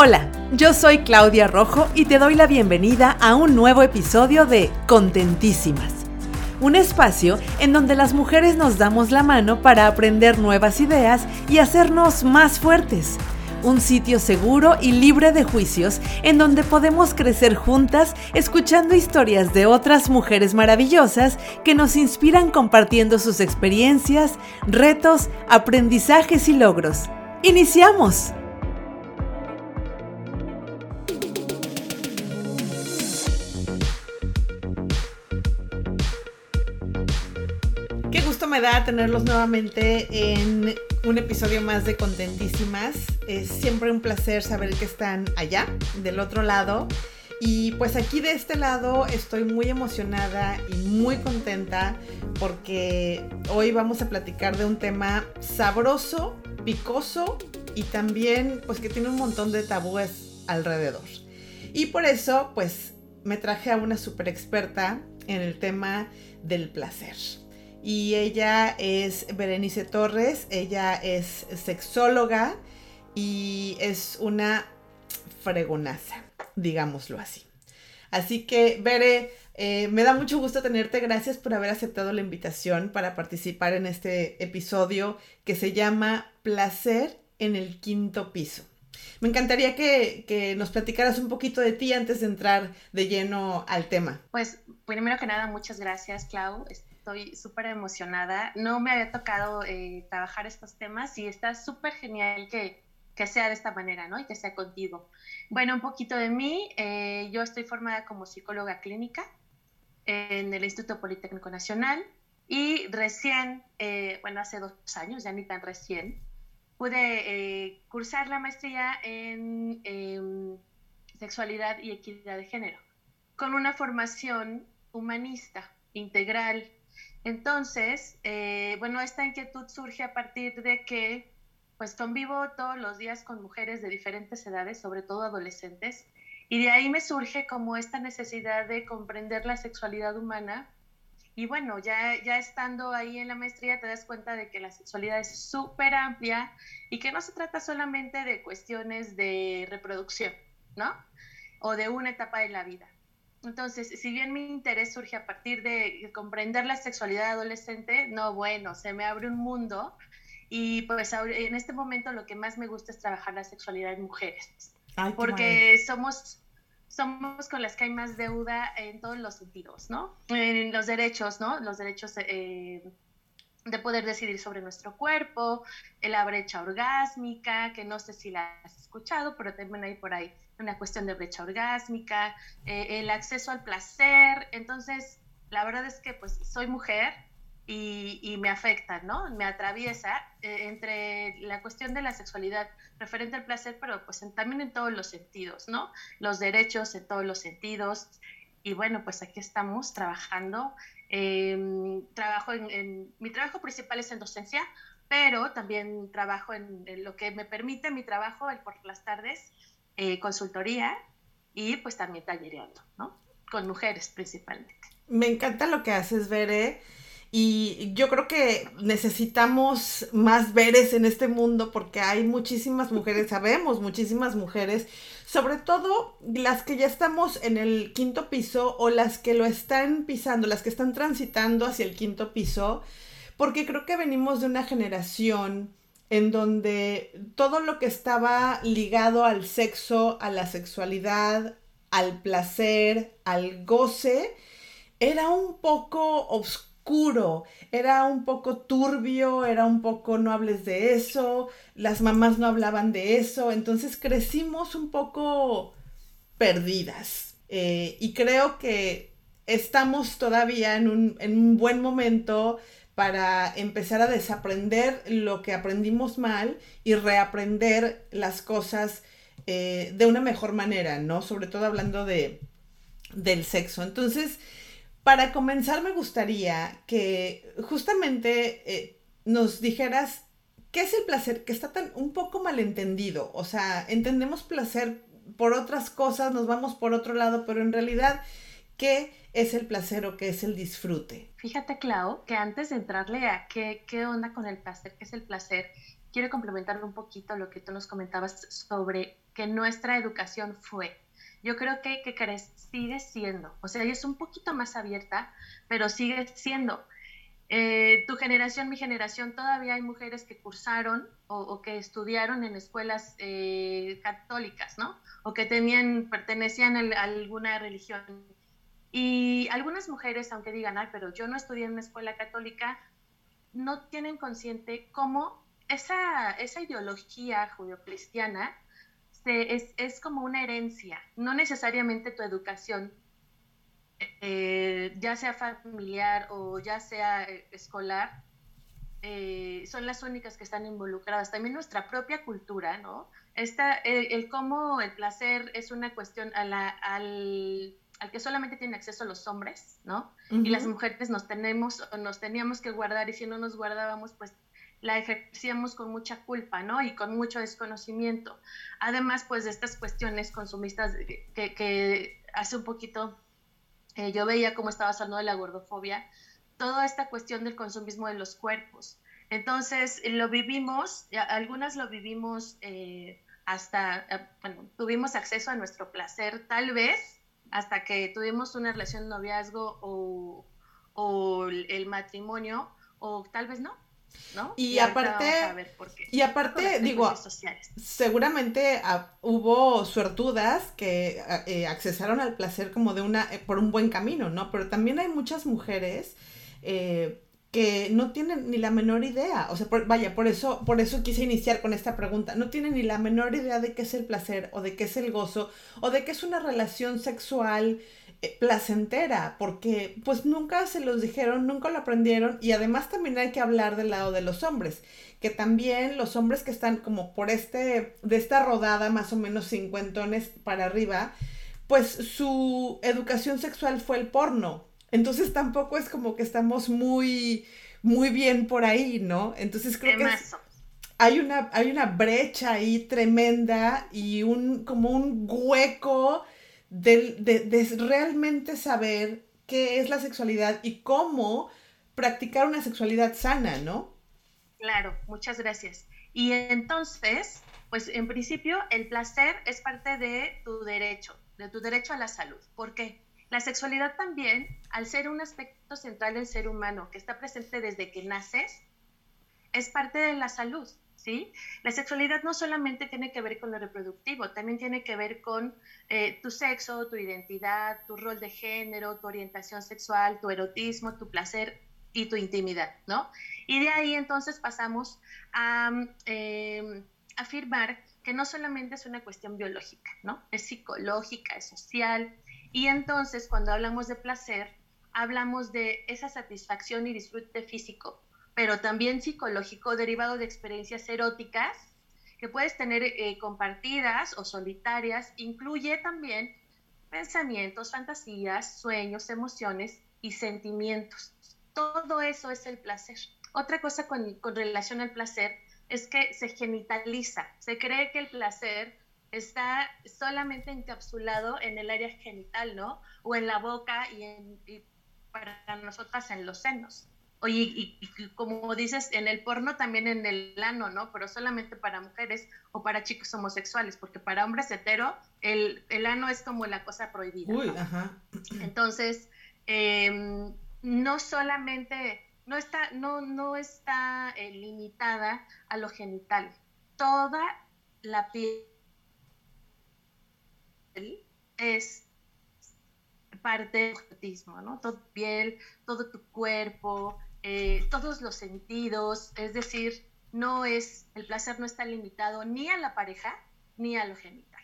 Hola, yo soy Claudia Rojo y te doy la bienvenida a un nuevo episodio de Contentísimas. Un espacio en donde las mujeres nos damos la mano para aprender nuevas ideas y hacernos más fuertes. Un sitio seguro y libre de juicios en donde podemos crecer juntas escuchando historias de otras mujeres maravillosas que nos inspiran compartiendo sus experiencias, retos, aprendizajes y logros. ¡Iniciamos! Da tenerlos nuevamente en un episodio más de Contentísimas. Es siempre un placer saber que están allá, del otro lado. Y pues aquí de este lado estoy muy emocionada y muy contenta porque hoy vamos a platicar de un tema sabroso, picoso y también pues que tiene un montón de tabúes alrededor. Y por eso pues me traje a una super experta en el tema del placer y ella es Berenice Torres, ella es sexóloga y es una fregonaza, digámoslo así. Así que, Bere, eh, me da mucho gusto tenerte. Gracias por haber aceptado la invitación para participar en este episodio que se llama Placer en el quinto piso. Me encantaría que, que, nos platicaras un poquito de ti antes de entrar de lleno al tema. Pues primero que nada, muchas gracias, Clau estoy súper emocionada. No me había tocado eh, trabajar estos temas y está súper genial que, que, sea de esta manera, ¿no? Y que sea contigo. Bueno, un poquito de mí. Eh, yo estoy formada como psicóloga clínica en el Instituto Politécnico Nacional y recién, eh, bueno, hace dos años, ya ni tan recién, pude cursar la maestría en sexualidad y equidad de género con una formación humanista integral entonces, eh, bueno, esta inquietud surge a partir de que pues convivo todos los días con mujeres de diferentes edades, sobre todo adolescentes, y de ahí me surge como esta necesidad de comprender la sexualidad humana. Y bueno, ya, ya estando ahí en la maestría te das cuenta de que la sexualidad es súper amplia y que no se trata solamente de cuestiones de reproducción, ¿no? O de una etapa de la vida, entonces, si bien mi interés surge a partir de comprender la sexualidad adolescente, no, bueno, se me abre un mundo y pues en este momento lo que más me gusta es trabajar la sexualidad en mujeres, porque somos somos con las que hay más deuda en todos los sentidos, ¿no? En los derechos, ¿no? Los derechos eh, de poder decidir sobre nuestro cuerpo, la brecha orgásmica, que no sé si la has escuchado, pero también hay por ahí una cuestión de brecha orgásmica, eh, el acceso al placer. Entonces, la verdad es que pues soy mujer y, me afecta, ¿no? Me atraviesa eh, entre la cuestión de la sexualidad referente al placer, pero pues también en todos los sentidos, ¿no? Los derechos en todos los sentidos. Y bueno, pues aquí estamos trabajando. Em, trabajo en, mi trabajo principal es en docencia, pero también trabajo en, en, lo que me permite mi trabajo el por las tardes eh, consultoría y pues también tallereando, ¿no? Con mujeres principalmente. Me encanta lo que haces, Bere. Y yo creo que necesitamos más veres en este mundo porque hay muchísimas mujeres, sabemos muchísimas mujeres, sobre todo las que ya estamos en el quinto piso o las que lo están pisando, las que están transitando hacia el quinto piso, porque creo que venimos de una generación en donde todo lo que estaba ligado al sexo, a la sexualidad, al placer, al goce, era un poco oscuro, era un poco turbio, era un poco no hables de eso, las mamás no hablaban de eso, entonces crecimos un poco perdidas. Eh, y creo que estamos todavía en un, en un buen momento para empezar a desaprender lo que aprendimos mal y reaprender las cosas eh, de una mejor manera, ¿no? Sobre todo hablando de, del sexo. Entonces, para comenzar me gustaría que justamente eh, nos dijeras qué es el placer, que está tan un poco malentendido. O sea, entendemos placer por otras cosas, nos vamos por otro lado, pero en realidad, ¿qué es el placer o qué es el disfrute? Fíjate, Clau, que antes de entrarle a qué, qué onda con el placer, qué es el placer, quiero complementar un poquito lo que tú nos comentabas sobre que nuestra educación fue. Yo creo que, que sigue siendo, o sea, es un poquito más abierta, pero sigue siendo. Eh, tu generación, mi generación, todavía hay mujeres que cursaron o, que estudiaron en escuelas eh, católicas, ¿no? O que tenían, pertenecían a alguna religión. Y algunas mujeres, aunque digan, ay, pero yo no estudié en una escuela católica, no tienen consciente cómo esa, esa ideología judio-cristiana es, es como una herencia, no necesariamente tu educación eh, ya sea familiar o ya sea eh, escolar, eh, son las únicas que están involucradas. También nuestra propia cultura, ¿no? Esta, el, cómo el placer es una cuestión a la, al, al, que solamente tienen acceso los hombres, ¿no? Y las mujeres nos tenemos, nos teníamos que guardar y si no nos guardábamos, pues la ejercíamos con mucha culpa, ¿no? Y con mucho desconocimiento. Además, pues de estas cuestiones consumistas que, que hace un poquito eh, yo veía cómo estaba hablando de la gordofobia, toda esta cuestión del consumismo de los cuerpos. Entonces, lo vivimos, algunas lo vivimos eh, hasta, eh, bueno, tuvimos acceso a nuestro placer tal vez hasta que tuvimos una relación de noviazgo o, o el matrimonio, o tal vez no, y, aparte, y aparte, digo, seguramente ah, hubo suertudas que ah, eh, accesaron al placer como de una, eh, por un buen camino, ¿no? Pero también hay muchas mujeres eh, que no tienen ni la menor idea, o sea, vaya, por eso, por eso quise iniciar con esta pregunta, no tienen ni la menor idea de qué es el placer, o de qué es el gozo, o de qué es una relación sexual, eh, placentera, porque pues nunca se los dijeron, nunca lo aprendieron y además también hay que hablar del lado de los hombres, que también los hombres que están como por este, de esta rodada más o menos cincuentones para arriba, pues su educación sexual fue el porno. Entonces tampoco es como que estamos muy, muy bien por ahí, ¿no? Entonces creo que hay una, hay una brecha ahí tremenda y un, como un hueco de, realmente saber qué es la sexualidad y cómo practicar una sexualidad sana, ¿no? Claro, muchas gracias. Y entonces, pues en principio el placer es parte de tu derecho, de tu derecho a la salud. ¿Por qué? La sexualidad también, al ser un aspecto central del ser humano que está presente desde que naces, es parte de la salud. ¿sí? La sexualidad no solamente tiene que ver con lo reproductivo, también tiene que ver con eh, tu sexo, tu identidad, tu rol de género, tu orientación sexual, tu erotismo, tu placer y tu intimidad, ¿no? Y de ahí entonces pasamos a em, afirmar que no solamente es una cuestión biológica, ¿no? Es psicológica, es social. Y entonces cuando hablamos de placer, hablamos de esa satisfacción y disfrute físico pero también psicológico derivado de experiencias eróticas que puedes tener eh, compartidas o solitarias, incluye también pensamientos, fantasías, sueños, emociones y sentimientos. Todo eso es el placer. Otra cosa con, con relación al placer es que se genitaliza. Se cree que el placer está solamente encapsulado en el área genital, ¿no? O en la boca y, en, y para nosotras en los senos. Oye, y, como dices, en el porno también en el ano, ¿no? Pero solamente para mujeres o para chicos homosexuales, porque para hombres hetero el, el ano es como la cosa prohibida. Uy, ajá. Entonces, em, no solamente, no está, no, no está eh, limitada a lo genital. Toda la piel es parte del autismo, ¿no? Todo piel, todo tu cuerpo, eh, todos los sentidos, es decir, no es, el placer no está limitado ni a la pareja ni a lo genital.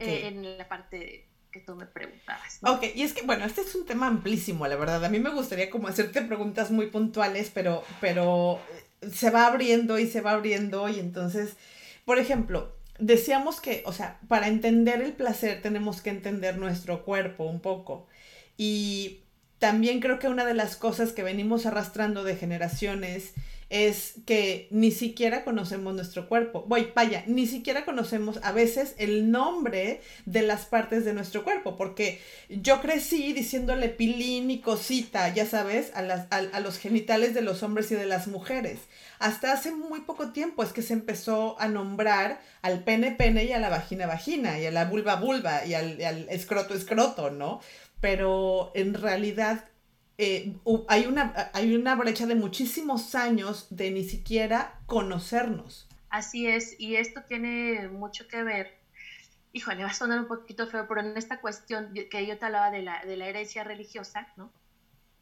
Eh, en la parte que tú me preguntabas. Ok, y es que, bueno, este es un tema amplísimo, la verdad. A mí me gustaría como hacerte preguntas muy puntuales, pero, pero eh, se va abriendo y se va abriendo y entonces, por ejemplo, decíamos que, o sea, para entender el placer tenemos que entender nuestro cuerpo un poco. Y también creo que una de las cosas que venimos arrastrando de generaciones es que ni siquiera conocemos nuestro cuerpo. Voy, vaya, ni siquiera conocemos a veces el nombre de las partes de nuestro cuerpo, porque yo crecí diciéndole pilín y cosita, ya sabes, a, las, a, los genitales de los hombres y de las mujeres. Hasta hace muy poco tiempo es que se empezó a nombrar al pene pene y a la vagina vagina y a la vulva vulva y al, al escroto escroto, ¿no? Pero en realidad eh, hay, una, hay una brecha de muchísimos años de ni siquiera conocernos. Así es, y esto tiene mucho que ver, híjole, va a sonar un poquito feo, pero en esta cuestión que yo te hablaba de la, de la herencia religiosa, ¿no?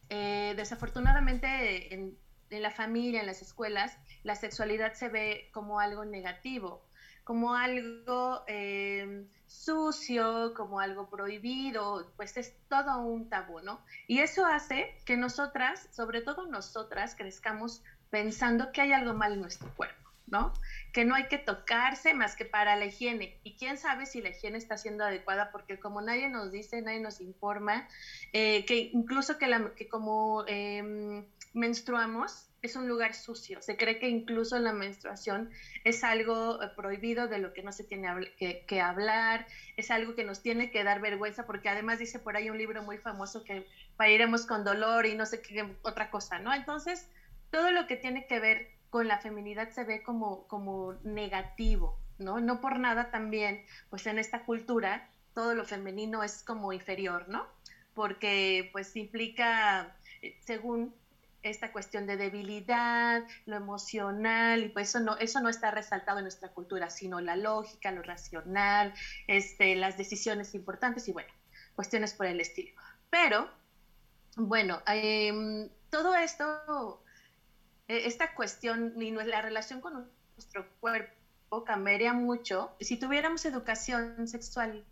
Eh, desafortunadamente en, en la familia, en las escuelas, la sexualidad se ve como algo negativo como algo eh, sucio, como algo prohibido, pues es todo un tabú, ¿no? Y eso hace que nosotras, sobre todo nosotras, crezcamos pensando que hay algo mal en nuestro cuerpo, ¿no? Que no hay que tocarse más que para la higiene. Y quién sabe si la higiene está siendo adecuada, porque como nadie nos dice, nadie nos informa, eh, que incluso que, la, que como em, menstruamos, es un lugar sucio. Se cree que incluso la menstruación es algo eh, prohibido de lo que no se tiene que, hablar, es algo que nos tiene que dar vergüenza, porque además dice por ahí un libro muy famoso que iremos con dolor y no sé qué otra cosa, ¿no? Entonces, todo lo que tiene que ver con la feminidad se ve como, como negativo, ¿no? No por nada también, pues en esta cultura, todo lo femenino es como inferior, ¿no? Porque pues implica, eh, según esta cuestión de debilidad, lo emocional, y pues eso no, eso no está resaltado en nuestra cultura, sino la lógica, lo racional, este, las decisiones importantes y bueno, cuestiones por el estilo. Pero, bueno, em, todo esto, e, esta cuestión y la relación con nuestro cuerpo cambiaría mucho si tuviéramos educación sexual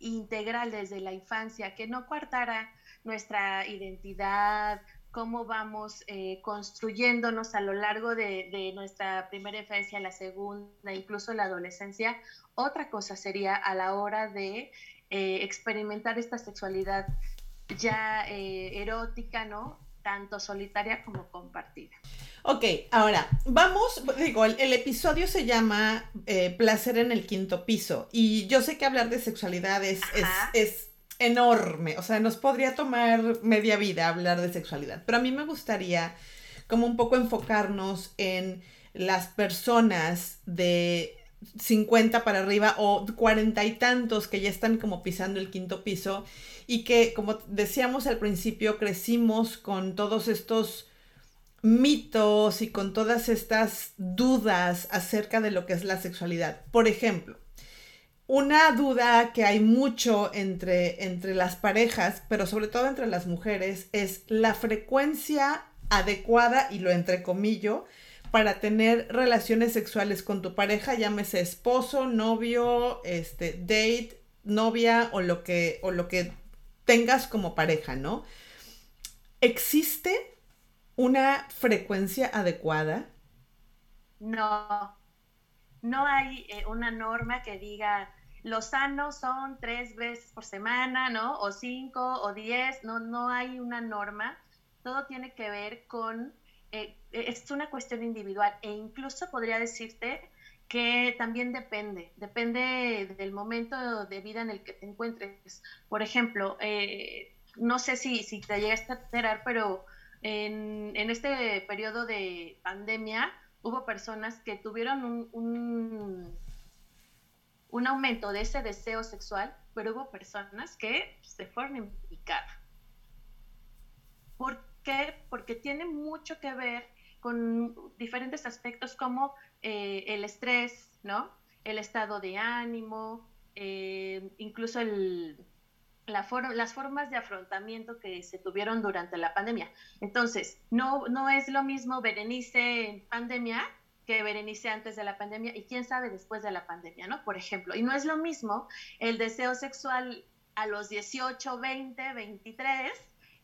integral desde la infancia, que no coartara nuestra identidad, cómo vamos eh, construyéndonos a lo largo de, nuestra primera infancia, la segunda, incluso la adolescencia. Otra cosa sería a la hora de eh, experimentar esta sexualidad ya eh, erótica, ¿no? Tanto solitaria como compartida. Ok, ahora vamos, digo, el, episodio se llama Placer en el quinto piso y yo sé que hablar de sexualidad es, es enorme. O sea, nos podría tomar media vida hablar de sexualidad. Pero a mí me gustaría como un poco enfocarnos en las personas de 50 para arriba o cuarenta y tantos que ya están como pisando el quinto piso y que, como decíamos al principio, crecimos con todos estos mitos y con todas estas dudas acerca de lo que es la sexualidad. Por ejemplo, una duda que hay mucho entre, entre las parejas, pero sobre todo entre las mujeres, es la frecuencia adecuada, y lo entrecomillo, para tener relaciones sexuales con tu pareja, llámese esposo, novio, este, date, novia o lo que, o lo que tengas como pareja, ¿no? ¿Existe una frecuencia adecuada? No, no hay eh, una norma que diga los sanos son tres veces por semana, ¿no? O cinco o diez, no, no hay una norma. Todo tiene que ver con, eh, es una cuestión individual e incluso podría decirte que también depende, depende del momento de vida en el que te encuentres. Por ejemplo, eh, no sé si, si te llegaste a enterar, pero en, este periodo de pandemia hubo personas que tuvieron un aumento de ese deseo sexual, pero hubo personas que se fueron en. ¿Por qué? Porque tiene mucho que ver con diferentes aspectos como eh, el estrés, ¿no? El estado de ánimo, eh, incluso las formas de afrontamiento que se tuvieron durante la pandemia. Entonces, no, no es lo mismo Berenice en pandemia que Berenice antes de la pandemia y quién sabe después de la pandemia, ¿no? Por ejemplo, y no es lo mismo el deseo sexual a los 18, 20, 23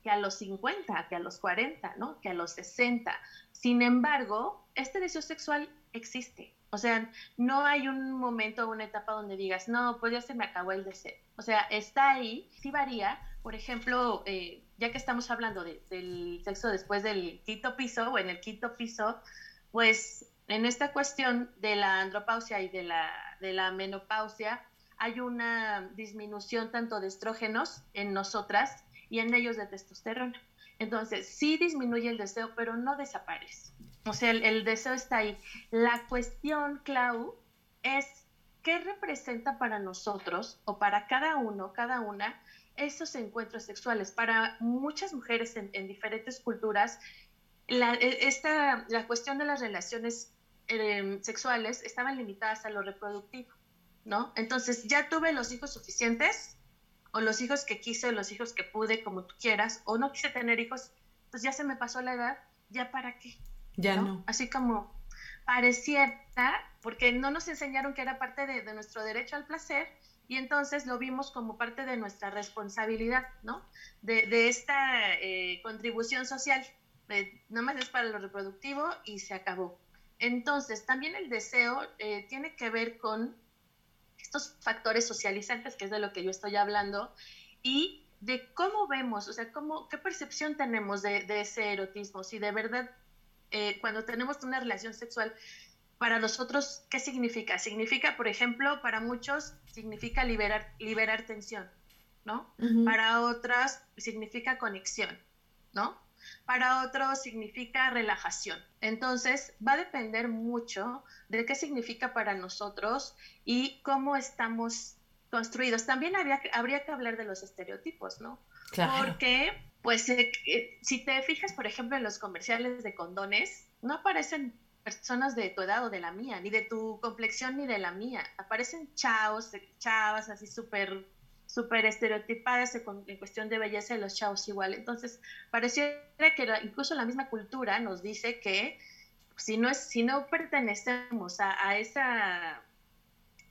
que a los 50, que a los 40, ¿no? Que a los 60. Sin embargo, este deseo sexual existe. O sea, no hay un momento o una etapa donde digas, no, pues ya se me acabó el deseo. O sea, está ahí, sí varía. Por ejemplo, eh, ya que estamos hablando del sexo después del quinto piso o en el quinto piso, pues en esta cuestión de la andropausia y de la, de la menopausia, hay una disminución tanto de estrógenos en nosotras y en ellos de testosterona. Entonces, sí disminuye el deseo, pero no desaparece. O sea, el, deseo está ahí. La cuestión, Clau, es qué representa para nosotros o para cada uno, cada una, esos encuentros sexuales. Para muchas mujeres en, diferentes culturas, la, e, esta, la cuestión de las relaciones em, sexuales estaban limitadas a lo reproductivo, ¿no? Entonces, ya tuve los hijos suficientes, o los hijos que quise, o los hijos que pude, como tú quieras, o no quise tener hijos, pues ya se me pasó la edad, ¿ya para qué? Ya no. Así como pareciera, porque no nos enseñaron que era parte de, nuestro derecho al placer, y entonces lo vimos como parte de nuestra responsabilidad, ¿no? De, esta eh, contribución social. no más es para lo reproductivo y se acabó. Entonces, también el deseo eh, tiene que ver con estos factores socializantes, que es de lo que yo estoy hablando, y de cómo vemos, o sea, cómo, qué percepción tenemos de, de ese erotismo, si de verdad eh, cuando tenemos una relación sexual, para nosotros, ¿qué significa? Significa, por ejemplo, para muchos significa liberar, liberar tensión, ¿no? Para otras significa conexión, ¿no? Para otros significa relajación. Entonces, va a depender mucho de qué significa para nosotros y cómo estamos construidos. También habría, habría que hablar de los estereotipos, ¿no? Claro. Porque pues eh, eh, si te fijas, por ejemplo, en los comerciales de condones, no aparecen personas de tu edad o de la mía, ni de tu complexión ni de la mía. Aparecen chavos, chavas así súper súper estereotipadas en cuestión de belleza de los chavos igual. Entonces, pareciera que incluso la misma cultura nos dice que si no, si no pertenecemos a, esa,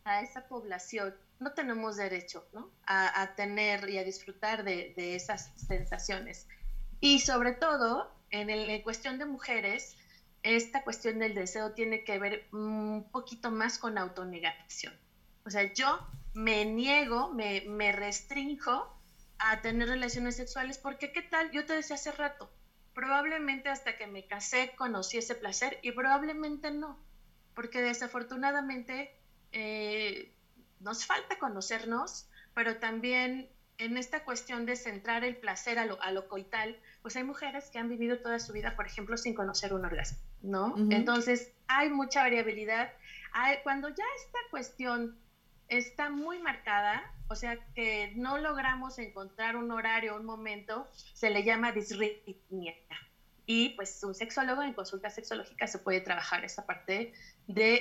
a esa población no tenemos derecho A, tener y a disfrutar de, esas sensaciones. Y sobre todo, en, el, cuestión de mujeres, esta cuestión del deseo tiene que ver un poquito más con autonegación. O sea, yo me niego, me, me restringo a tener relaciones sexuales porque, ¿qué tal? Yo te decía hace rato, probablemente hasta que me casé conocí ese placer y probablemente no, porque desafortunadamente eh, nos falta conocernos, pero también en esta cuestión de centrar el placer a lo, a lo coital, pues hay mujeres que han vivido toda su vida, por ejemplo, sin conocer un orgasmo, ¿no? Entonces, hay mucha variabilidad. cuando ya esta cuestión está muy marcada, o sea, que no logramos encontrar un horario, un momento, se le llama disritmia. Y pues un sexólogo en consulta sexológica se puede trabajar esa parte de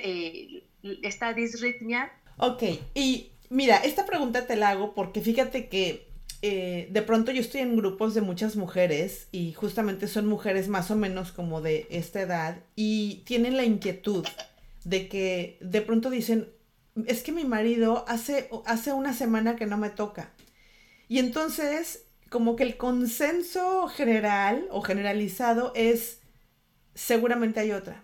eh, esta disritmia Ok, y mira, esta pregunta te la hago porque fíjate que eh, de pronto yo estoy en grupos de muchas mujeres y justamente son mujeres más o menos como de esta edad y tienen la inquietud de que de pronto dicen, es que mi marido hace, hace una semana que no me toca. Y entonces, como que el consenso general o generalizado es, seguramente hay otra.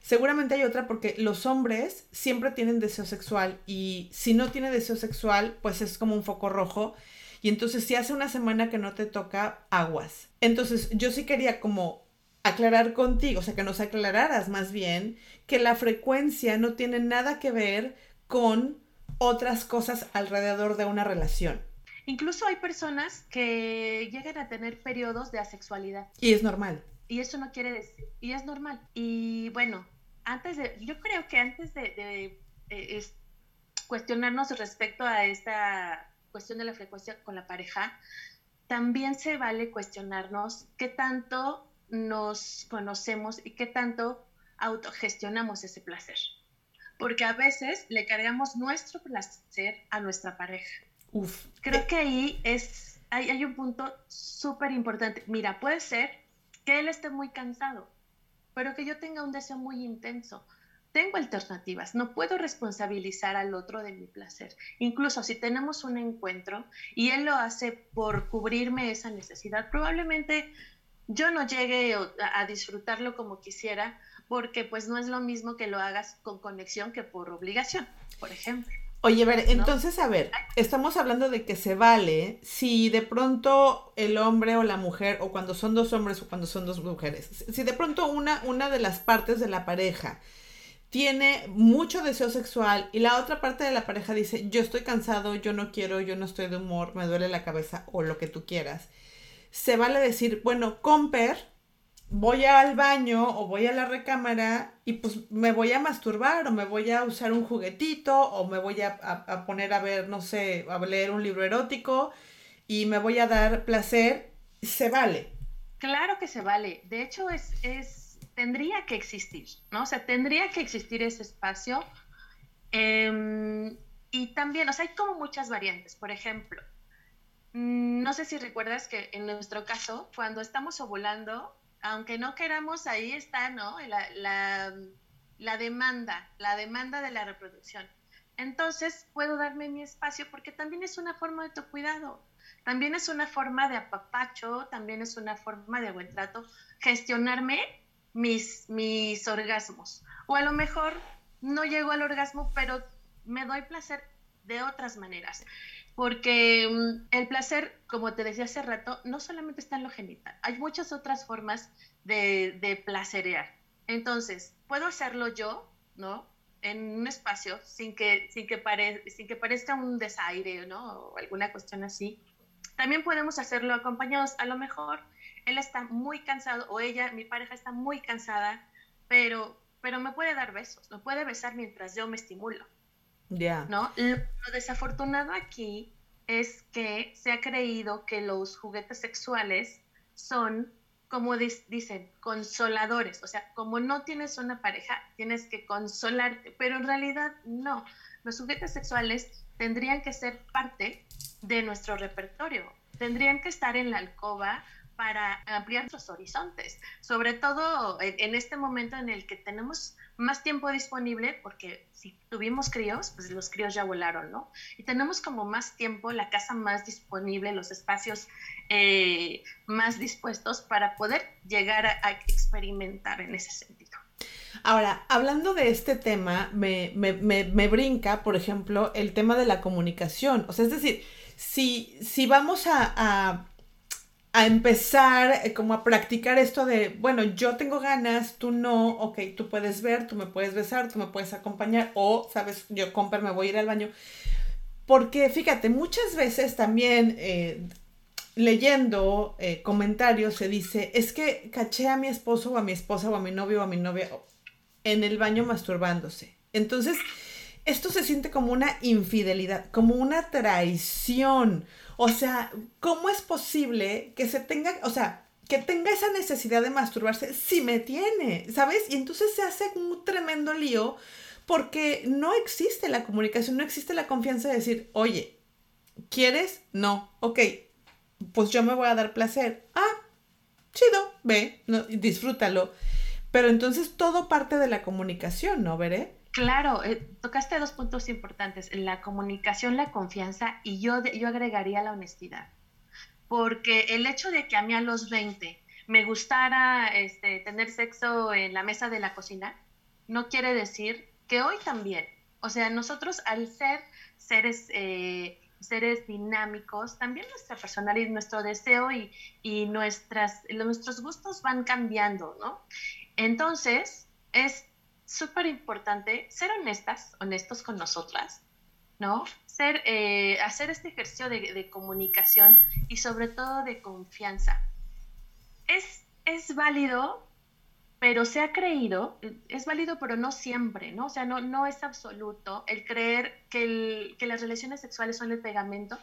Seguramente hay otra porque los hombres siempre tienen deseo sexual y si no tiene deseo sexual, pues es como un foco rojo. Y entonces si hace una semana que no te toca, aguas. Entonces yo sí quería como aclarar contigo, o sea, que nos aclararas más bien que la frecuencia no tiene nada que ver con otras cosas alrededor de una relación. Incluso hay personas que llegan a tener periodos de asexualidad. Y es normal. Y eso no quiere decir, y es normal. Y bueno, antes de, yo creo que antes de, cuestionarnos respecto a esta cuestión de la frecuencia con la pareja, también se vale cuestionarnos qué tanto nos conocemos y qué tanto autogestionamos ese placer. Porque a veces le cargamos nuestro placer a nuestra pareja. Uf. Creo que ahí es, hay, hay un punto súper importante. Mira, puede ser que él esté muy cansado, pero que yo tenga un deseo muy intenso. Tengo alternativas, no puedo responsabilizar al otro de mi placer. Incluso si tenemos un encuentro y él lo hace por cubrirme esa necesidad, probablemente yo no llegue a disfrutarlo como quisiera, porque pues no es lo mismo que lo hagas con conexión que por obligación, por ejemplo. Oye, a ver, entonces, a ver, estamos hablando de que se vale si de pronto el hombre o la mujer, o cuando son dos hombres o cuando son dos mujeres, si de pronto una, una de las partes de la pareja tiene mucho deseo sexual y la otra parte de la pareja dice, yo estoy cansado, yo no quiero, yo no estoy de humor, me duele la cabeza o lo que tú quieras, se vale decir, bueno, comper, voy al baño o voy a la recámara y pues me voy a masturbar o me voy a usar un juguetito o me voy a, poner a ver, no sé, a leer un libro erótico y me voy a dar placer, se vale. Claro que se vale. De hecho, es, es tendría que existir, ¿no? O sea, tendría que existir ese espacio. Em, y también, o sea, hay como muchas variantes. Por ejemplo, mm, no sé si recuerdas que en nuestro caso, cuando estamos ovulando, aunque no queramos, ahí está, ¿no? La, la, demanda, la demanda de la reproducción. Entonces, puedo darme mi espacio porque también es una forma de tu cuidado, también es una forma de apapacho, también es una forma de buen trato, gestionarme mis, mis orgasmos. O a lo mejor no llego al orgasmo, pero me doy placer de otras maneras. Porque mm, el placer, como te decía hace rato, no solamente está en lo genital, hay muchas otras formas de, placerear. Entonces, puedo hacerlo yo, ¿no? En un espacio sin que, sin que, sin que parezca un desaire, ¿no? O alguna cuestión así. También podemos hacerlo acompañados. A lo mejor él está muy cansado o ella, mi pareja está muy cansada, pero, pero me puede dar besos, me puede besar mientras yo me estimulo. ¿No? Lo, desafortunado aquí es que se ha creído que los juguetes sexuales son, como dicen, consoladores. O sea, como no tienes una pareja, tienes que consolarte, pero en realidad no. Los juguetes sexuales tendrían que ser parte de nuestro repertorio. Tendrían que estar en la alcoba para ampliar nuestros horizontes, sobre todo en, este momento en el que tenemos más tiempo disponible, porque si tuvimos críos, pues los críos ya volaron, ¿no? Y tenemos como más tiempo, la casa más disponible, los espacios eh, más dispuestos para poder llegar a, experimentar en ese sentido. Ahora, hablando de este tema, me, me, me, brinca, por ejemplo, el tema de la comunicación. O sea, es decir, si, si vamos a empezar eh, como a practicar esto de, bueno, yo tengo ganas, tú no, ok, tú puedes ver, tú me puedes besar, tú me puedes acompañar, o, sabes, yo compro, me voy a ir al baño. Porque fíjate, muchas veces también eh, leyendo eh, comentarios se dice, es que caché a mi esposo o a mi esposa o a mi novio o a mi novia en el baño masturbándose. Entonces, esto se siente como una infidelidad, como una traición. O sea, ¿cómo es posible que se tenga, o sea, que tenga esa necesidad de masturbarse si me tiene, ¿sabes? Y entonces se hace un tremendo lío porque no existe la comunicación, no existe la confianza de decir, oye, ¿quieres? No, ok, pues yo me voy a dar placer. Ah, chido, ve, disfrútalo. Pero entonces todo parte de la comunicación, ¿no, Veré? Claro, eh, tocaste dos puntos importantes, la comunicación, la confianza y yo, yo agregaría la honestidad. Porque el hecho de que a mí a los 20 me gustara este, tener sexo en la mesa de la cocina, no quiere decir que hoy también. O sea, nosotros al ser seres, eh, seres dinámicos, también nuestra personalidad, nuestro deseo y, y nuestras, nuestros gustos van cambiando, ¿no? Entonces, es súper importante ser honestas, honestos con nosotras, ¿no? Ser, eh, hacer este ejercicio de, comunicación y sobre todo de confianza. Es, es válido, pero se ha creído, es válido, pero no siempre, ¿no? O sea, no, no es absoluto el creer que, las relaciones sexuales son el pegamento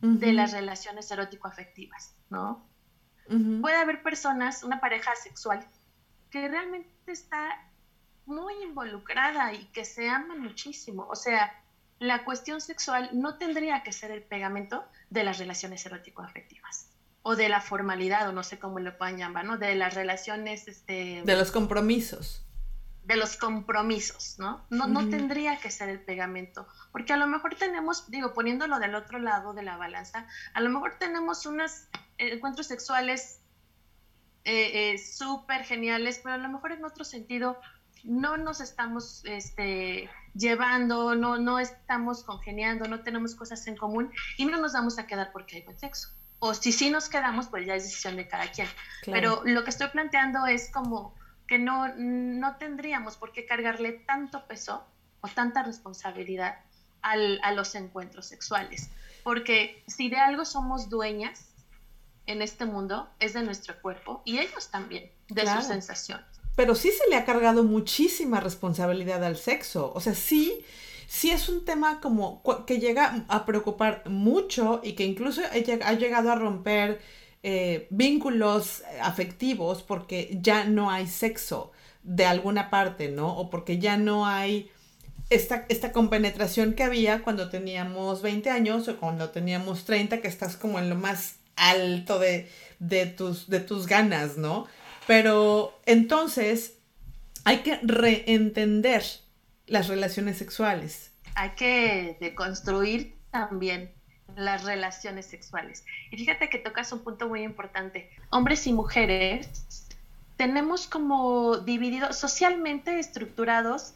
de las relaciones erótico-afectivas, ¿no? Puede haber personas, una pareja sexual, que realmente está muy involucrada y que se aman muchísimo. O sea, la cuestión sexual no tendría que ser el pegamento de las relaciones erótico-afectivas o de la formalidad, o no sé cómo lo puedan llamar, ¿no? De las relaciones, este... De los compromisos. De los compromisos, ¿no? No, no tendría que ser el pegamento, porque a lo mejor tenemos, digo, poniéndolo del otro lado de la balanza, a lo mejor tenemos unos encuentros sexuales eh, eh, súper geniales, pero a lo mejor en otro sentido no nos estamos este, llevando, no, no estamos congeniando, no tenemos cosas en común y no nos vamos a quedar porque hay buen sexo. O si sí nos quedamos, pues ya es decisión de cada quien. Pero lo que estoy planteando es como que no, no tendríamos por qué cargarle tanto peso o tanta responsabilidad al, a los encuentros sexuales. Porque si de algo somos dueñas en este mundo, es de nuestro cuerpo y ellos también, de sus sensaciones pero sí se le ha cargado muchísima responsabilidad al sexo. O sea, sí, sí es un tema como que llega a preocupar mucho y que incluso ha llegado a romper eh, vínculos afectivos porque ya no hay sexo de alguna parte, ¿no? O porque ya no hay esta, esta compenetración que había cuando teníamos 20 años o cuando teníamos 30, que estás como en lo más alto de, de, tus, de tus ganas, ¿no? Pero entonces hay que reentender las relaciones sexuales. Hay que deconstruir también las relaciones sexuales. Y fíjate que tocas un punto muy importante. Hombres y mujeres tenemos como divididos, socialmente estructurados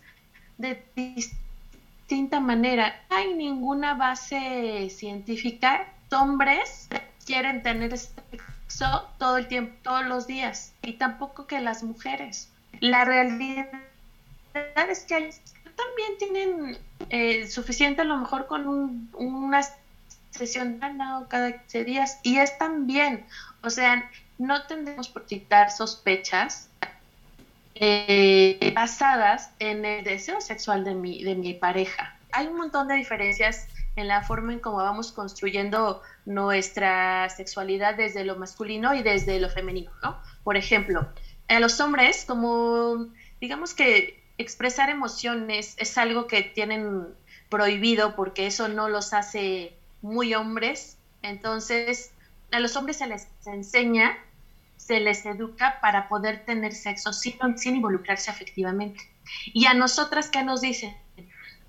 de distinta manera. No hay ninguna base científica. Hombres quieren tener todo el tiempo, todos los días, y tampoco que las mujeres. La realidad es que también tienen eh, suficiente a lo mejor con una sesión cada 15 días, y es también, o sea, no tendremos por quitar sospechas eh, basadas en el deseo sexual de mi, de mi pareja. Hay un montón de diferencias en la forma en cómo vamos construyendo nuestra sexualidad desde lo masculino y desde lo femenino, ¿no? Por ejemplo, a los hombres, como digamos que expresar emociones es algo que tienen prohibido porque eso no los hace muy hombres, entonces a los hombres se les enseña, se les educa para poder tener sexo sin, sin involucrarse afectivamente. Y a nosotras, ¿qué nos dicen?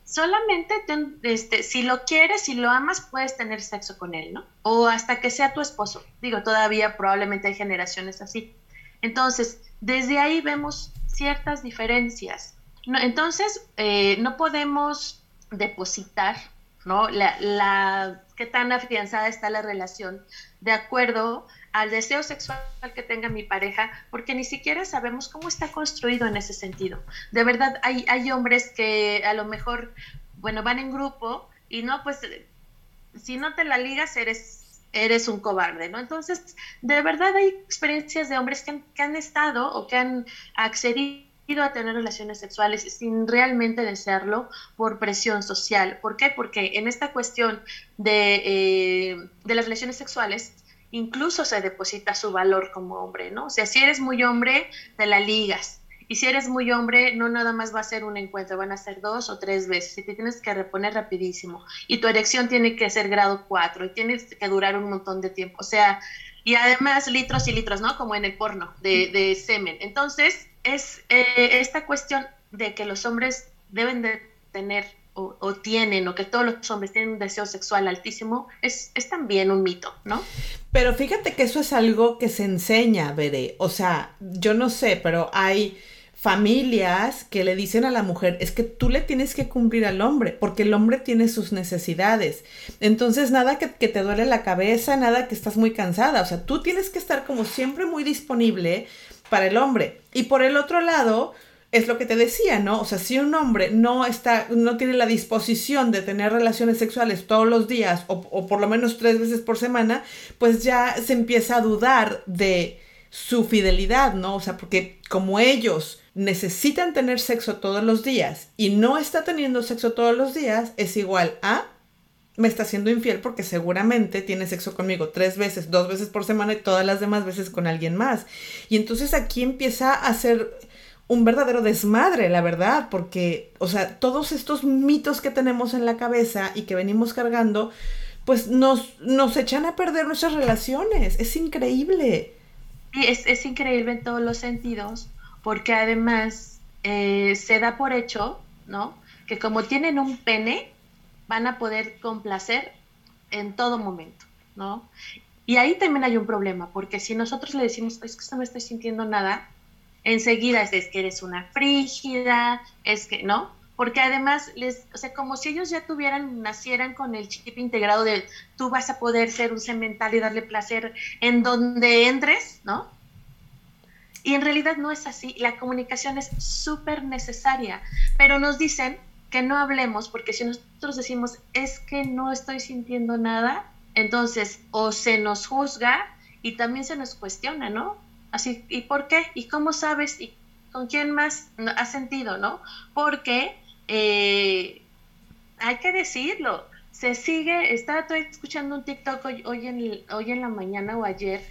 Solamente este, si lo quieres, si lo amas, puedes tener sexo con él, ¿no? O hasta que sea tu esposo. Digo, todavía probablemente hay generaciones así. Entonces, desde ahí vemos ciertas diferencias. entonces, eh, no podemos depositar, ¿no? La, la, qué tan afianzada está la relación de acuerdo al deseo sexual que tenga mi pareja, porque ni siquiera sabemos cómo está construido en ese sentido. De verdad, hay, hay hombres que a lo mejor, bueno, van en grupo y no, pues, si no te la ligas, eres, eres un cobarde, ¿no? Entonces, de verdad hay experiencias de hombres que han, que han estado o que han accedido a tener relaciones sexuales sin realmente desearlo por presión social. ¿Por qué? Porque en esta cuestión de, eh, de las relaciones sexuales incluso se deposita su valor como hombre, ¿no? O sea, si eres muy hombre, te la ligas. Y si eres muy hombre, no nada más va a ser un encuentro, van a ser dos o tres veces y te tienes que reponer rapidísimo. Y tu erección tiene que ser grado 4 y tienes que durar un montón de tiempo. O sea, y además litros y litros, ¿no? Como en el porno de, de semen. Entonces, es eh, esta cuestión de que los hombres deben de tener o, tienen, o que todos los hombres tienen un deseo sexual altísimo, es, es también un mito, ¿no? Pero fíjate que eso es algo que se enseña, Veré. O sea, yo no sé, pero hay familias que le dicen a la mujer, es que tú le tienes que cumplir al hombre, porque el hombre tiene sus necesidades. Entonces, nada que, que, te duele la cabeza, nada que estás muy cansada. O sea, tú tienes que estar como siempre muy disponible para el hombre. Y por el otro lado, es lo que te decía, ¿no? O sea, si un hombre no está, no tiene la disposición de tener relaciones sexuales todos los días o, o, por lo menos tres veces por semana, pues ya se empieza a dudar de su fidelidad, ¿no? O sea, porque como ellos necesitan tener sexo todos los días y no está teniendo sexo todos los días, es igual a me está siendo infiel porque seguramente tiene sexo conmigo tres veces, dos veces por semana y todas las demás veces con alguien más. Y entonces aquí empieza a ser un verdadero desmadre, la verdad, porque, o sea, todos estos mitos que tenemos en la cabeza y que venimos cargando, pues nos, nos echan a perder nuestras relaciones. Es increíble. Es, es increíble en todos los sentidos, porque además eh, se da por hecho, ¿no? Que como tienen un pene, van a poder complacer en todo momento, ¿no? Y ahí también hay un problema, porque si nosotros le decimos, es que no estoy sintiendo nada, enseguida es, que eres una frígida, es que, ¿no? Porque además, les, o sea, como si ellos ya tuvieran, nacieran con el chip integrado de tú vas a poder ser un cemental y darle placer en donde entres, ¿no? Y en realidad no es así. La comunicación es súper necesaria, pero nos dicen que no hablemos porque si nosotros decimos es que no estoy sintiendo nada, entonces o se nos juzga y también se nos cuestiona, ¿no? Así, ¿y por qué? ¿Y cómo sabes? ¿Y con quién más has sentido, no? Porque eh, hay que decirlo. Se sigue, estaba escuchando un TikTok hoy, en, hoy en la mañana o ayer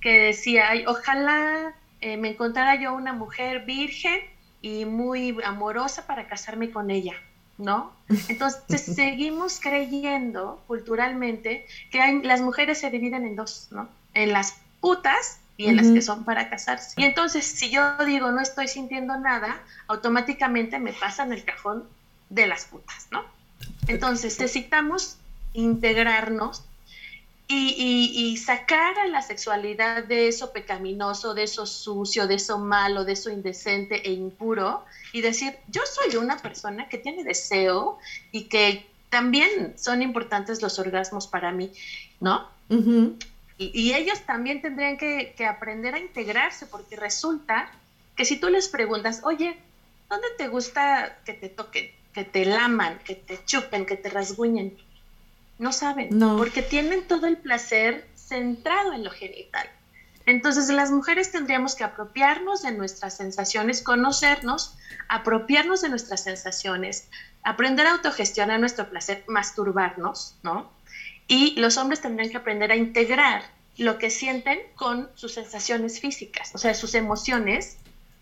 que decía, ojalá eh, me encontrara yo una mujer virgen y muy amorosa para casarme con ella, ¿no? Entonces seguimos creyendo culturalmente que las mujeres se dividen en dos, ¿no? En las putas y en las que son para casarse. Y entonces, si yo digo no estoy sintiendo nada, automáticamente me pasan el cajón de las putas, ¿no? Entonces, necesitamos integrarnos y, y, sacar a la sexualidad de eso pecaminoso, de eso sucio, de eso malo, de eso indecente e impuro, y decir, yo soy una persona que tiene deseo y que también son importantes los orgasmos para mí, ¿no? Y, ellos también tendrían que, aprender a integrarse, porque resulta que si tú les preguntas, oye, ¿dónde te gusta que te toquen, que te laman, que te chupen, que te rasguñen? No saben, porque tienen todo el placer centrado en lo genital. Entonces las mujeres tendríamos que apropiarnos de nuestras sensaciones, conocernos, apropiarnos de nuestras sensaciones, aprender a autogestionar nuestro placer, masturbarnos, ¿no? Y los hombres tendrían que aprender a integrar lo que sienten con sus sensaciones físicas, o sea, sus emociones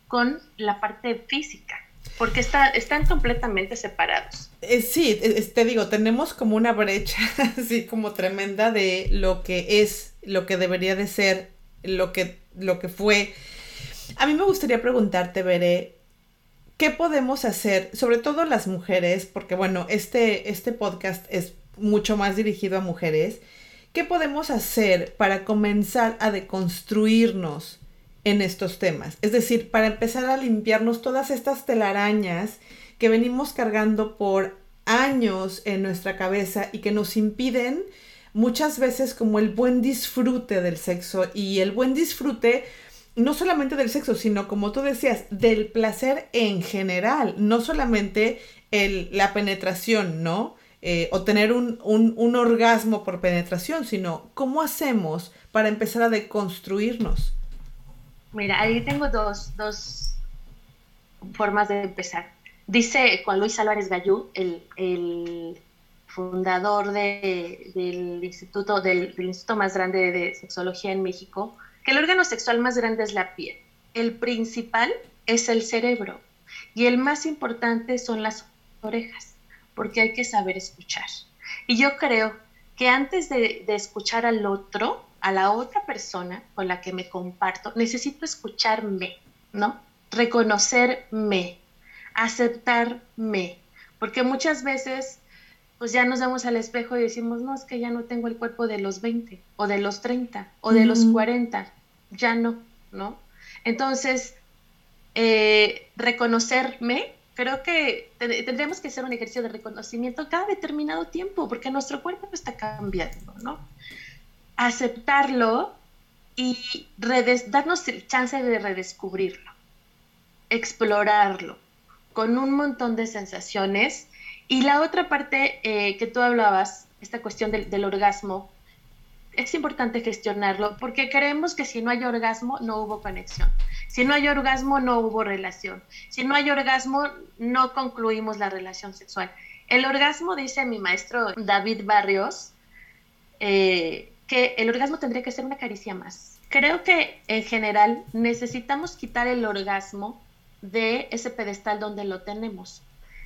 con la parte física, porque está, están completamente separados. Eh, sí, te digo, tenemos como una brecha así como tremenda de lo que es, lo que debería de ser, lo que, lo que fue. A mí me gustaría preguntarte, Veré, ¿qué podemos hacer, sobre todo las mujeres, porque bueno, este, este podcast es mucho más dirigido a mujeres. ¿Qué podemos hacer para comenzar a deconstruirnos en estos temas? Es decir, para empezar a limpiarnos todas estas telarañas que venimos cargando por años en nuestra cabeza y que nos impiden muchas veces como el buen disfrute del sexo y el buen disfrute no solamente del sexo, sino como tú decías, del placer en general, no solamente el, la penetración, ¿no? Eh, o tener un, orgasmo por penetración, sino cómo hacemos para empezar a deconstruirnos. Mira, ahí tengo dos, formas de empezar. Dice Juan Luis Álvarez Gallú, el, fundador del instituto del, instituto más grande de sexología en México, que el órgano sexual más grande es la piel. El principal es el cerebro y el más importante son las orejas porque hay que saber escuchar. Y yo creo que antes de, escuchar al otro, a la otra persona con la que me comparto, necesito escucharme, ¿no? Reconocerme, aceptarme, porque muchas veces pues ya nos damos al espejo y decimos, no, es que ya no tengo el cuerpo de los 20 o de los 30 o de los 40, ya no, ¿no? Entonces, eh, reconocerme creo que tendríamos que hacer un ejercicio de reconocimiento cada determinado tiempo, porque nuestro cuerpo está cambiando, ¿no? Aceptarlo y darnos el chance de redescubrirlo, explorarlo, con un montón de sensaciones. Y la otra parte eh, que tú hablabas, esta cuestión del orgasmo, es importante gestionarlo porque creemos que si no hay orgasmo no hubo conexión. Si no hay orgasmo no hubo relación. Si no hay orgasmo no concluimos la relación sexual. El orgasmo, dice mi maestro David Barrios, eh, que el orgasmo tendría que ser una caricia más. Creo que en general necesitamos quitar el orgasmo de ese pedestal donde lo tenemos.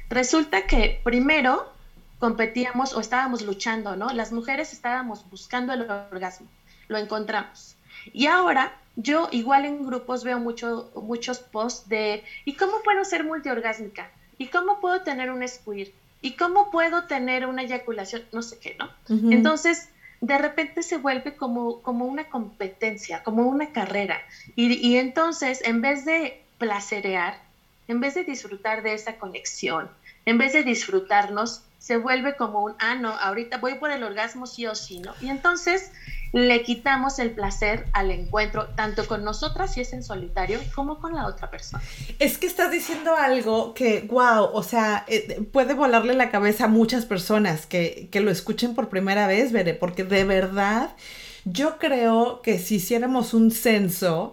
Resulta que primero competíamos o estábamos luchando, ¿no? Las mujeres estábamos buscando el orgasmo, lo encontramos. Y ahora yo igual en grupos veo mucho, muchos posts de ¿y cómo puedo ser multiorgásmica? ¿Y cómo puedo tener un squir? ¿Y cómo puedo tener una eyaculación? No sé qué, ¿no? Entonces, de repente se vuelve como, como una competencia, como una carrera. Y, y entonces, en vez de placerear, en vez de disfrutar de esa conexión, en vez de disfrutarnos, se vuelve como un, ah, no, ahorita voy por el orgasmo sí o sí, ¿no? Y entonces le quitamos el placer al encuentro, tanto con nosotras si es en solitario, como con la otra persona. Es que estás diciendo algo que, wow, o sea, eh, puede volarle la cabeza a muchas personas que, que lo escuchen por primera vez, Veré, porque de verdad yo creo que si hiciéramos un censo,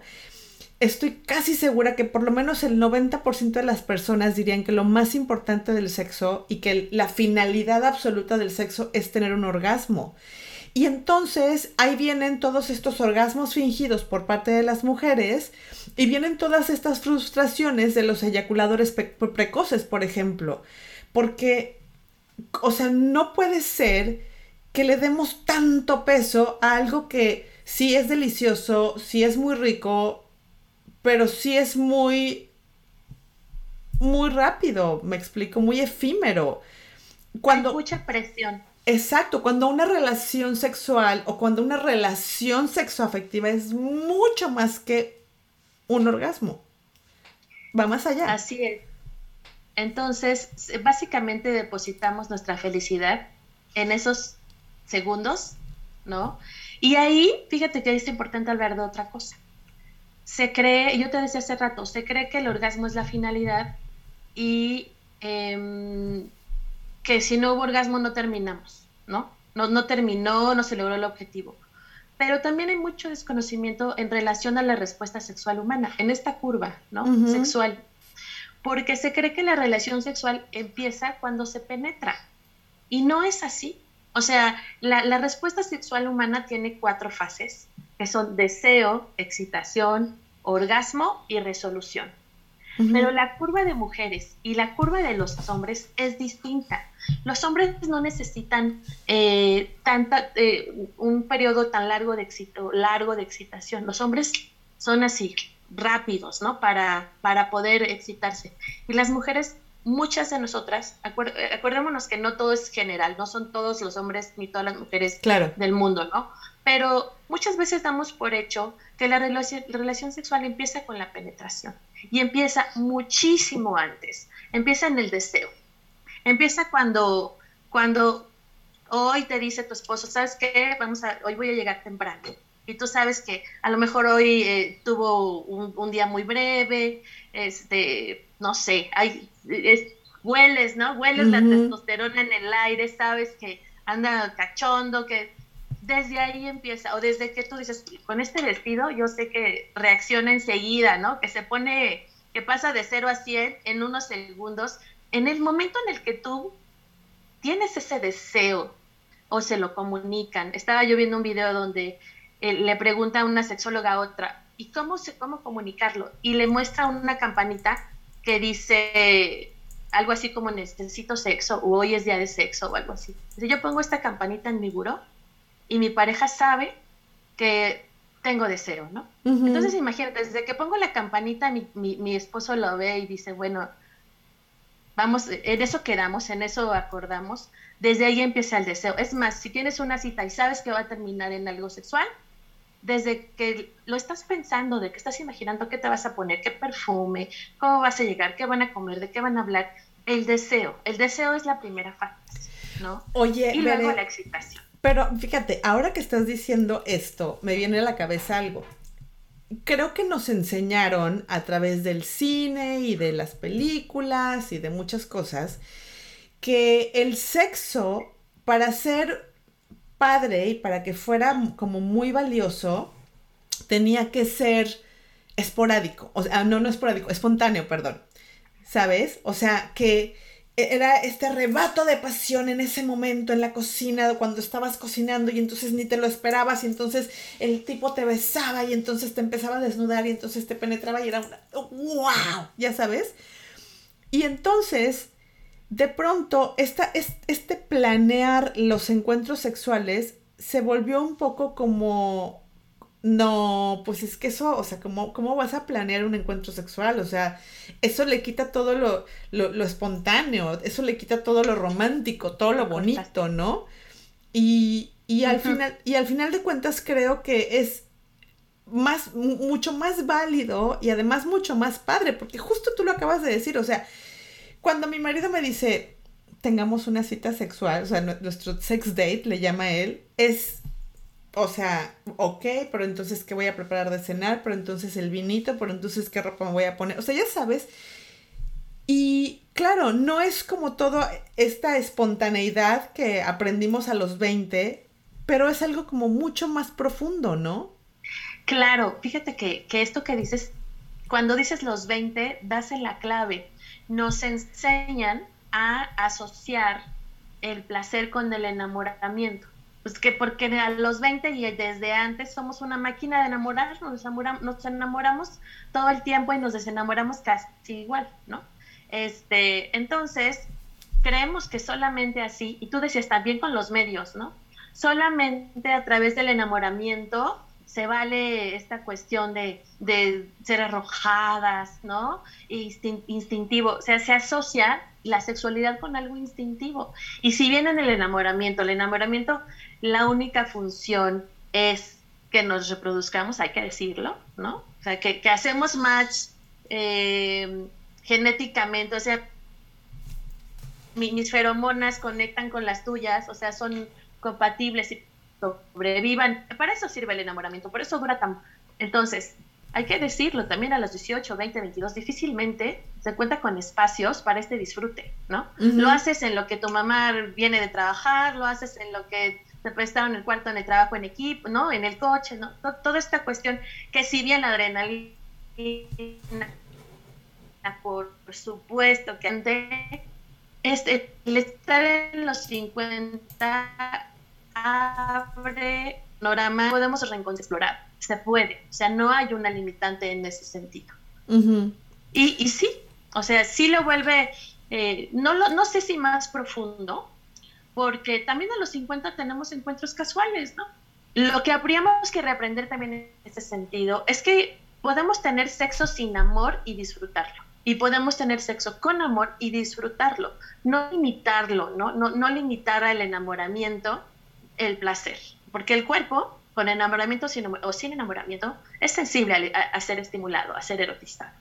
estoy casi segura que por lo menos el 90% de las personas dirían que lo más importante del sexo y que la finalidad absoluta del sexo es tener un orgasmo. Y entonces ahí vienen todos estos orgasmos fingidos por parte de las mujeres y vienen todas estas frustraciones de los eyaculadores precoces, por ejemplo. Porque, o sea, no puede ser que le demos tanto peso a algo que sí es delicioso, sí es muy rico, pero sí es muy, muy rápido, me explico, muy efímero. Cuando, Hay mucha presión. Exacto, cuando una relación sexual o cuando una relación sexoafectiva es mucho más que un orgasmo. Va más allá. Así es. Entonces, básicamente depositamos nuestra felicidad en esos segundos, ¿no? Y ahí, fíjate que es importante hablar de otra cosa. Se cree, yo te decía hace rato, se cree que el orgasmo es la finalidad y em, que si no hubo orgasmo no terminamos, ¿no? No, no terminó, no se logró el objetivo. Pero también hay mucho desconocimiento en relación a la respuesta sexual humana, en esta curva, ¿no? Sexual. Porque se cree que la relación sexual empieza cuando se penetra. Y no es así. O sea, la, la respuesta sexual humana tiene cuatro fases, que son deseo, excitación, orgasmo y resolución. Pero la curva de mujeres y la curva de los hombres es distinta. Los hombres no necesitan eh, tanta, eh, un periodo tan largo de, éxito, largo de excitación. Los hombres son así, rápidos, ¿no? Para, para poder excitarse. Y las mujeres, muchas de nosotras, acuérdémonos que no todo es general, no son todos los hombres ni todas las mujeres del mundo, ¿no? Pero muchas veces damos por hecho que la relación sexual empieza con la penetración y empieza muchísimo antes, empieza en el deseo, empieza cuando, cuando hoy te dice tu esposo, ¿sabes qué? Vamos a, hoy voy a llegar temprano. Y tú sabes que a lo mejor hoy eh, tuvo un, día muy breve, este, no sé, hay, hueles, ¿no? Hueles la testosterona en el aire, sabes que anda cachondo, que desde ahí empieza, o desde que tú dices, con este vestido yo sé que reacciona enseguida, ¿no? Que se pone, que pasa de 0 a 100 en unos segundos. En el momento en el que tú tienes ese deseo o se lo comunican. Estaba yo viendo un video donde eh, le pregunta una sexóloga a otra, ¿y cómo, se, cómo comunicarlo? Y le muestra una campanita que dice algo así como necesito sexo o hoy es día de sexo o algo así. Dice, yo pongo esta campanita en mi buró y mi pareja sabe que tengo deseo, ¿no? Entonces imagínate, desde que pongo la campanita, mi, mi, esposo lo ve y dice, bueno, vamos, en eso quedamos, en eso acordamos, desde ahí empieza el deseo. Es más, si tienes una cita y sabes que va a terminar en algo sexual, desde que lo estás pensando, de que estás imaginando qué te vas a poner, qué perfume, cómo vas a llegar, qué van a comer, de qué van a hablar, el deseo, el deseo es la primera fase, ¿no? Oye, y luego la excitación. Pero fíjate, ahora que estás diciendo esto, me viene a la cabeza algo. Creo que nos enseñaron a través del cine y de las películas y de muchas cosas que el sexo, para ser padre y para que fuera como muy valioso, tenía que ser esporádico. O sea, no, no esporádico, espontáneo, perdón. ¿Sabes? O sea, que era este arrebato de pasión en ese momento en la cocina cuando estabas cocinando y entonces ni te lo esperabas y entonces el tipo te besaba y entonces te empezaba a desnudar y entonces te penetraba y era una wow, ya sabes. Y entonces de pronto esta, este planear los encuentros sexuales se volvió un poco como no, pues es que eso, o sea, ¿cómo, ¿cómo vas a planear un encuentro sexual? O sea, eso le quita todo lo, lo, espontáneo, eso le quita todo lo romántico, todo lo bonito, ¿no? Y, y al final, y al final de cuentas creo que es más, mucho más válido y además mucho más padre, porque justo tú lo acabas de decir, o sea, cuando mi marido me dice, tengamos una cita sexual, o sea, nuestro sex date, le llama él, es, o sea, ok, pero entonces, ¿qué voy a preparar de cenar? Pero entonces el vinito, pero entonces, ¿qué ropa me voy a poner? O sea, ya sabes. Y claro, no es como toda esta espontaneidad que aprendimos a los 20, pero es algo como mucho más profundo, ¿no? Claro, fíjate que, que esto que dices, cuando dices los 20, das en la clave. Nos enseñan a asociar el placer con el enamoramiento. Pues que porque a los 20 y desde antes somos una máquina de enamorar, nos enamoramos, nos enamoramos todo el tiempo y nos desenamoramos casi igual, ¿no? Este, entonces, creemos que solamente así, y tú decías también con los medios, ¿no? Solamente a través del enamoramiento se vale esta cuestión de, ser arrojadas, ¿no? instintivo, o sea, se asocia la sexualidad con algo instintivo. Y si bien en el enamoramiento, el enamoramiento, la única función es que nos reproduzcamos, hay que decirlo, ¿no? O sea, que, hacemos match eh, genéticamente, o sea, mis feromonas conectan con las tuyas, o sea, son compatibles y sobrevivan. Para eso sirve el enamoramiento, por eso dura tan... Entonces, hay que decirlo, también a los 18, 20, 22, difícilmente se cuenta con espacios para este disfrute, ¿no? Lo haces en lo que tu mamá viene de trabajar, lo haces en lo que te prestaron el cuarto en el trabajo en equipo, ¿no? En el coche, ¿no? toda esta cuestión que si bien la adrenalina, por supuesto que este, el estar en los 50 abre panorama, podemos explorar, se puede, o sea, no hay una limitante en ese sentido. y, y, sí, o sea, sí lo vuelve, eh, no, lo, no sé si más profundo, porque también a los 50 tenemos encuentros casuales, ¿no? Lo que habríamos que reaprender también en ese sentido es que podemos tener sexo sin amor y disfrutarlo. Y podemos tener sexo con amor y disfrutarlo, no limitarlo, ¿no? No, no limitar al enamoramiento el placer, porque el cuerpo, con enamoramiento o sin enamoramiento, es sensible a, ser estimulado, a ser erotizado.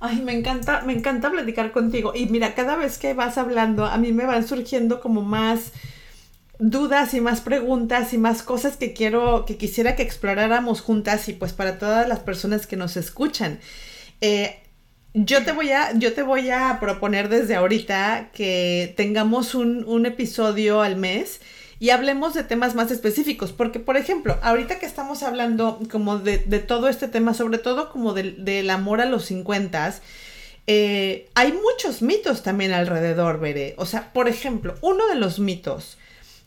Ay, me encanta, me encanta platicar contigo. Y mira, cada vez que vas hablando, a mí me van surgiendo como más dudas y más preguntas y más cosas que quiero, que quisiera que exploráramos juntas y pues para todas las personas que nos escuchan. Eh, yo te voy a, yo te voy a proponer desde ahorita que tengamos un, un episodio al mes y hablemos de temas más específicos, porque por ejemplo, ahorita que estamos hablando como de, todo este tema, sobre todo como del, amor a los 50, eh, hay muchos mitos también alrededor, Veré. O sea, por ejemplo, uno de los mitos,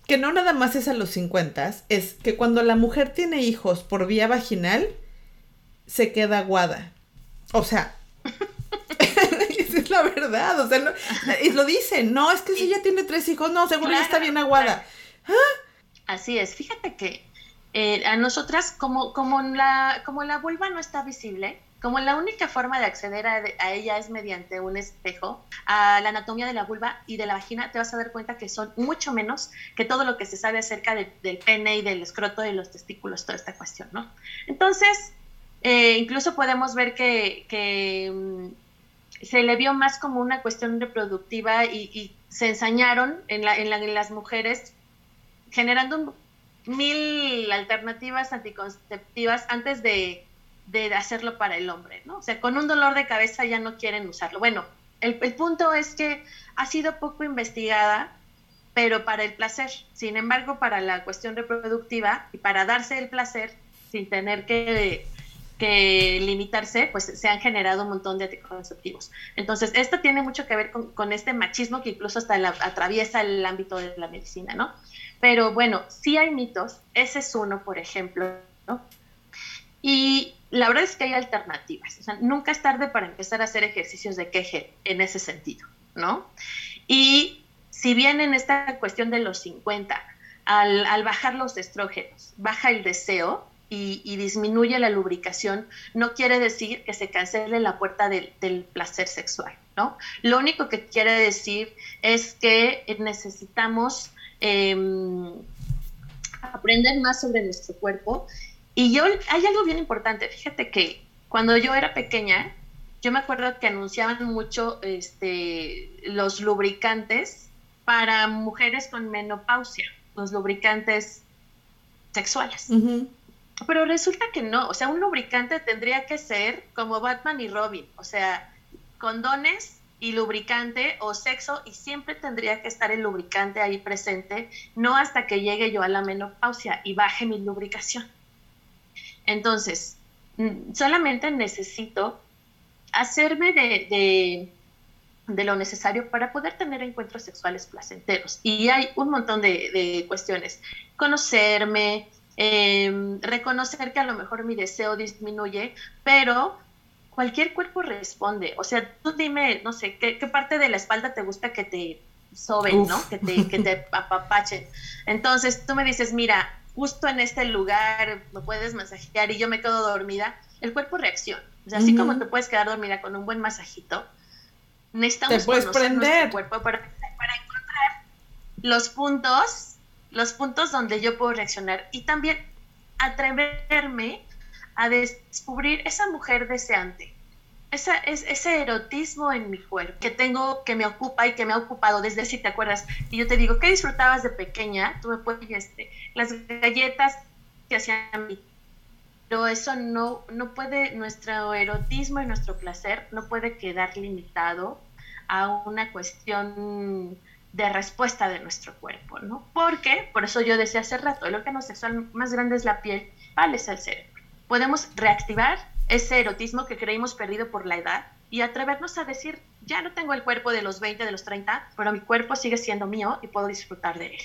que no nada más es a los 50, es que cuando la mujer tiene hijos por vía vaginal, se queda aguada. O sea, es la verdad, o sea, y lo dicen, no, es que si ella tiene tres hijos, no, seguro ya está bien aguada. Así es, fíjate que eh, a nosotras, como, como, la, como la vulva no está visible, como la única forma de acceder a, ella es mediante un espejo, a la anatomía de la vulva y de la vagina, te vas a dar cuenta que son mucho menos que todo lo que se sabe acerca del pene y del escroto y los testículos, toda esta cuestión, ¿no? Entonces, eh, incluso podemos ver que, mm, se le vio más como una cuestión reproductiva y, se ensañaron en, la, en, en las mujeres generando mil alternativas anticonceptivas antes de, hacerlo para el hombre, ¿no? O sea, con un dolor de cabeza ya no quieren usarlo. Bueno, el, punto es que ha sido poco investigada, pero para el placer. Sin embargo, para la cuestión reproductiva y para darse el placer sin tener que, limitarse, pues se han generado un montón de anticonceptivos. Entonces, esto tiene mucho que ver con, con este machismo que incluso hasta la, atraviesa el ámbito de la medicina, ¿no? Pero bueno, sí hay mitos, ese es uno, por ejemplo. Y la verdad es que hay alternativas, nunca es tarde para empezar a hacer ejercicios de queje en ese sentido, ¿no? Y si bien en esta cuestión de los 50, al, bajar los estrógenos, baja el deseo y, disminuye la lubricación, no quiere decir que se cancele la puerta del, del placer sexual, ¿no? Lo único que quiere decir es que necesitamos Em, aprender más sobre nuestro cuerpo. Y yo, hay algo bien importante, fíjate que cuando yo era pequeña, yo me acuerdo que anunciaban mucho este, los lubricantes para mujeres con menopausia, los lubricantes sexuales. Pero resulta que no, o sea, un lubricante tendría que ser como Batman y Robin, o sea, condones y lubricante o sexo y siempre tendría que estar el lubricante ahí presente, no hasta que llegue yo a la menopausia y baje mi lubricación. Entonces, mm, solamente necesito hacerme de, de, lo necesario para poder tener encuentros sexuales placenteros. Y hay un montón de, cuestiones. Conocerme, em, reconocer que a lo mejor mi deseo disminuye, pero cualquier cuerpo responde. O sea, tú dime, no sé, ¿qué, parte de la espalda te gusta que te soben, ¿no? Que te, que te apapachen. Entonces tú me dices, mira, justo en este lugar me puedes masajear y yo me quedo dormida, el cuerpo reacciona. O sea, así como te puedes quedar dormida con un buen masajito, necesitamos te puedes conocer prender. cuerpo para, para encontrar los puntos, los puntos donde yo puedo reaccionar y también atreverme a descubrir esa mujer deseante, esa, es, ese erotismo en mi cuerpo que tengo, que me ocupa y que me ha ocupado desde si te acuerdas. Y yo te digo, ¿qué disfrutabas de pequeña? Tú me puedes, este, las galletas que hacían mi pero eso no, no puede, nuestro erotismo y nuestro placer no puede quedar limitado a una cuestión de respuesta de nuestro cuerpo, ¿no? Porque, por eso yo decía hace rato, el órgano sexual más grande es la piel, vale, es el cerebro podemos reactivar ese erotismo que creímos perdido por la edad y atrevernos a decir, ya no tengo el cuerpo de los 20, de los 30, pero mi cuerpo sigue siendo mío y puedo disfrutar de él.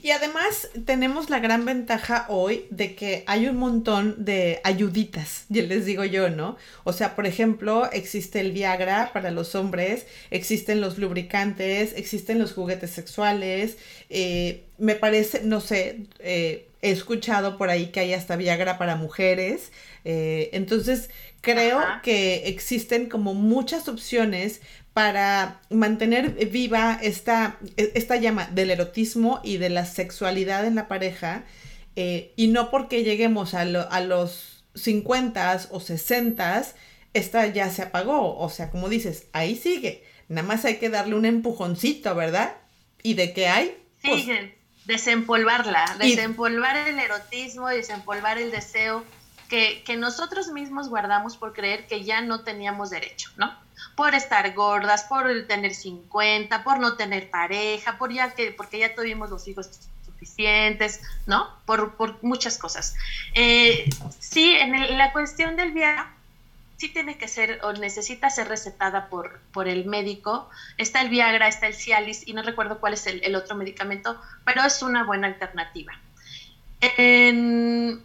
Y además tenemos la gran ventaja hoy de que hay un montón de ayuditas, ya les digo yo, ¿no? O sea, por ejemplo, existe el Viagra para los hombres, existen los lubricantes, existen los juguetes sexuales, eh, me parece, no sé, eh, he escuchado por ahí que hay hasta Viagra para mujeres. Eh, entonces, creo que existen como muchas opciones para mantener viva esta, e, esta llama del erotismo y de la sexualidad en la pareja. Eh, y no porque lleguemos a, a los 50 o 60, esta ya se apagó. O sea, como dices, ahí sigue. Nada más hay que darle un empujoncito, ¿verdad? ¿Y de qué hay? Pues, desempolvarla, desempolvar el erotismo, desempolvar el deseo que, nosotros mismos guardamos por creer que ya no teníamos derecho, ¿no? Por estar gordas, por tener 50, por no tener pareja, por ya que, porque ya tuvimos los hijos suficientes, ¿no? Por, muchas cosas. Eh, sí, en la cuestión del viaje, sí tiene que ser o necesita ser recetada por, por el médico. Está el Viagra, está el Cialis y no recuerdo cuál es el, otro medicamento, pero es una buena alternativa. En,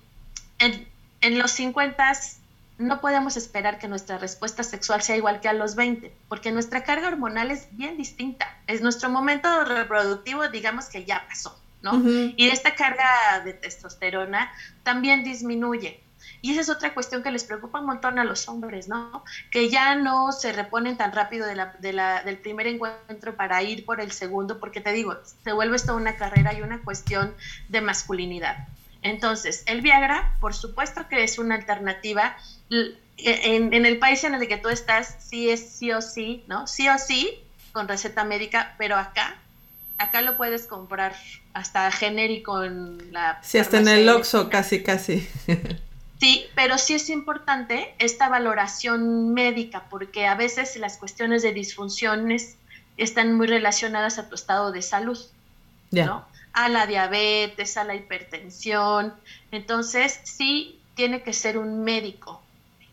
los 50 no podemos esperar que nuestra respuesta sexual sea igual que a los 20, porque nuestra carga hormonal es bien distinta. Es nuestro momento reproductivo, digamos que ya pasó, ¿no? Y esta carga de testosterona también disminuye. Y esa es otra cuestión que les preocupa un montón a los hombres, ¿no? Que ya no se reponen tan rápido de la, del primer encuentro para ir por el segundo, porque te digo, se vuelve esto una carrera y una cuestión de masculinidad. Entonces, el Viagra, por supuesto que es una alternativa. En, en, el país en el que tú estás, sí es sí o sí, ¿no? Sí o sí, con receta médica, pero acá, acá lo puedes comprar hasta genérico en la... Sí, hasta en el Oxxo, casi, casi. Sí, pero sí es importante esta valoración médica, porque a veces las cuestiones de disfunciones están muy relacionadas a tu estado de salud, ¿no? A la diabetes, a la hipertensión. Entonces, sí tiene que ser un médico.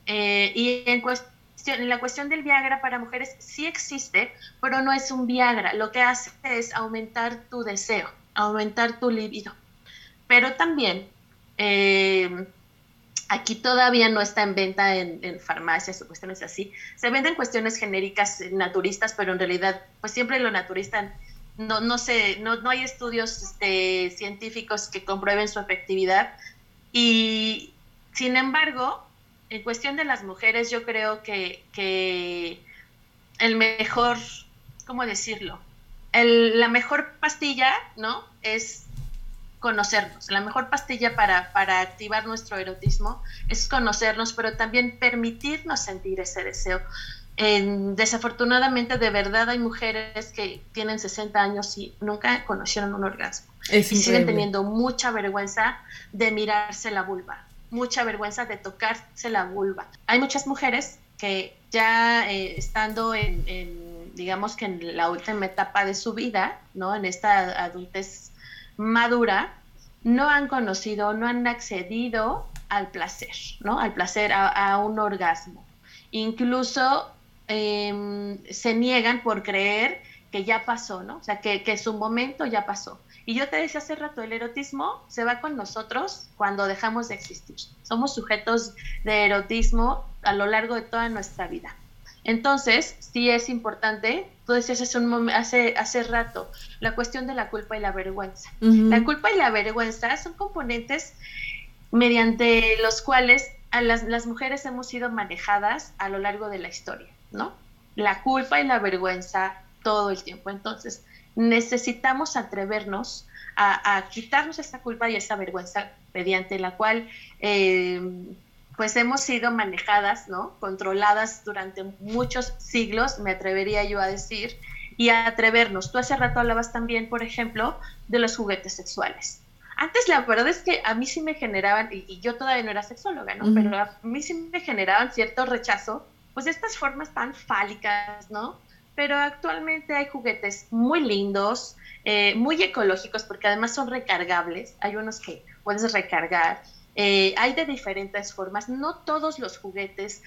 Eh, y en, cuestión, en la cuestión del Viagra para mujeres sí existe, pero no es un Viagra. Lo que hace es aumentar tu deseo, aumentar tu libido. Pero también... Eh, Aquí todavía no está en venta en, farmacias o cuestiones así. Se venden cuestiones genéricas eh, naturistas, pero en realidad, pues siempre lo naturista no, no sé, no, no hay estudios este, científicos que comprueben su efectividad. Y sin embargo, en cuestión de las mujeres, yo creo que, el mejor, ¿cómo decirlo? La mejor pastilla, ¿no? Es conocernos. La mejor pastilla para, para activar nuestro erotismo es conocernos, pero también permitirnos sentir ese deseo. desafortunadamente, de verdad hay mujeres que tienen 60 años y nunca conocieron un orgasmo. y siguen teniendo mucha vergüenza de mirarse la vulva, mucha vergüenza de tocarse la vulva. Hay muchas mujeres que ya eh, estando en, en, digamos que en la última etapa de su vida, ¿no? En esta adultez madura, no han conocido, no han accedido al placer, ¿no? Al placer, a, un orgasmo. Incluso em, se niegan por creer que ya pasó, ¿no? O sea, que, que, su momento ya pasó. Y yo te decía hace rato, el erotismo se va con nosotros cuando dejamos de existir. Somos sujetos de erotismo a lo largo de toda nuestra vida. Entonces, sí es importante, tú decías hace, un hace, hace rato, la cuestión de la culpa y la vergüenza. La culpa y la vergüenza son componentes mediante los cuales a las, las, mujeres hemos sido manejadas a lo largo de la historia, ¿no? La culpa y la vergüenza todo el tiempo. Entonces, necesitamos atrevernos a, a quitarnos esa culpa y esa vergüenza mediante la cual eh, pues hemos sido manejadas, ¿no? Controladas durante muchos siglos, me atrevería yo a decir, y a atrevernos. Tú hace rato hablabas también, por ejemplo, de los juguetes sexuales. Antes la verdad es que a mí sí me generaban, y, yo todavía no era sexóloga, ¿no? Pero a mí sí me generaban cierto rechazo, pues estas formas tan fálicas, ¿no? Pero actualmente hay juguetes muy lindos, eh, muy ecológicos, porque además son recargables. Hay unos que puedes recargar eh, hay de diferentes formas, no todos los juguetes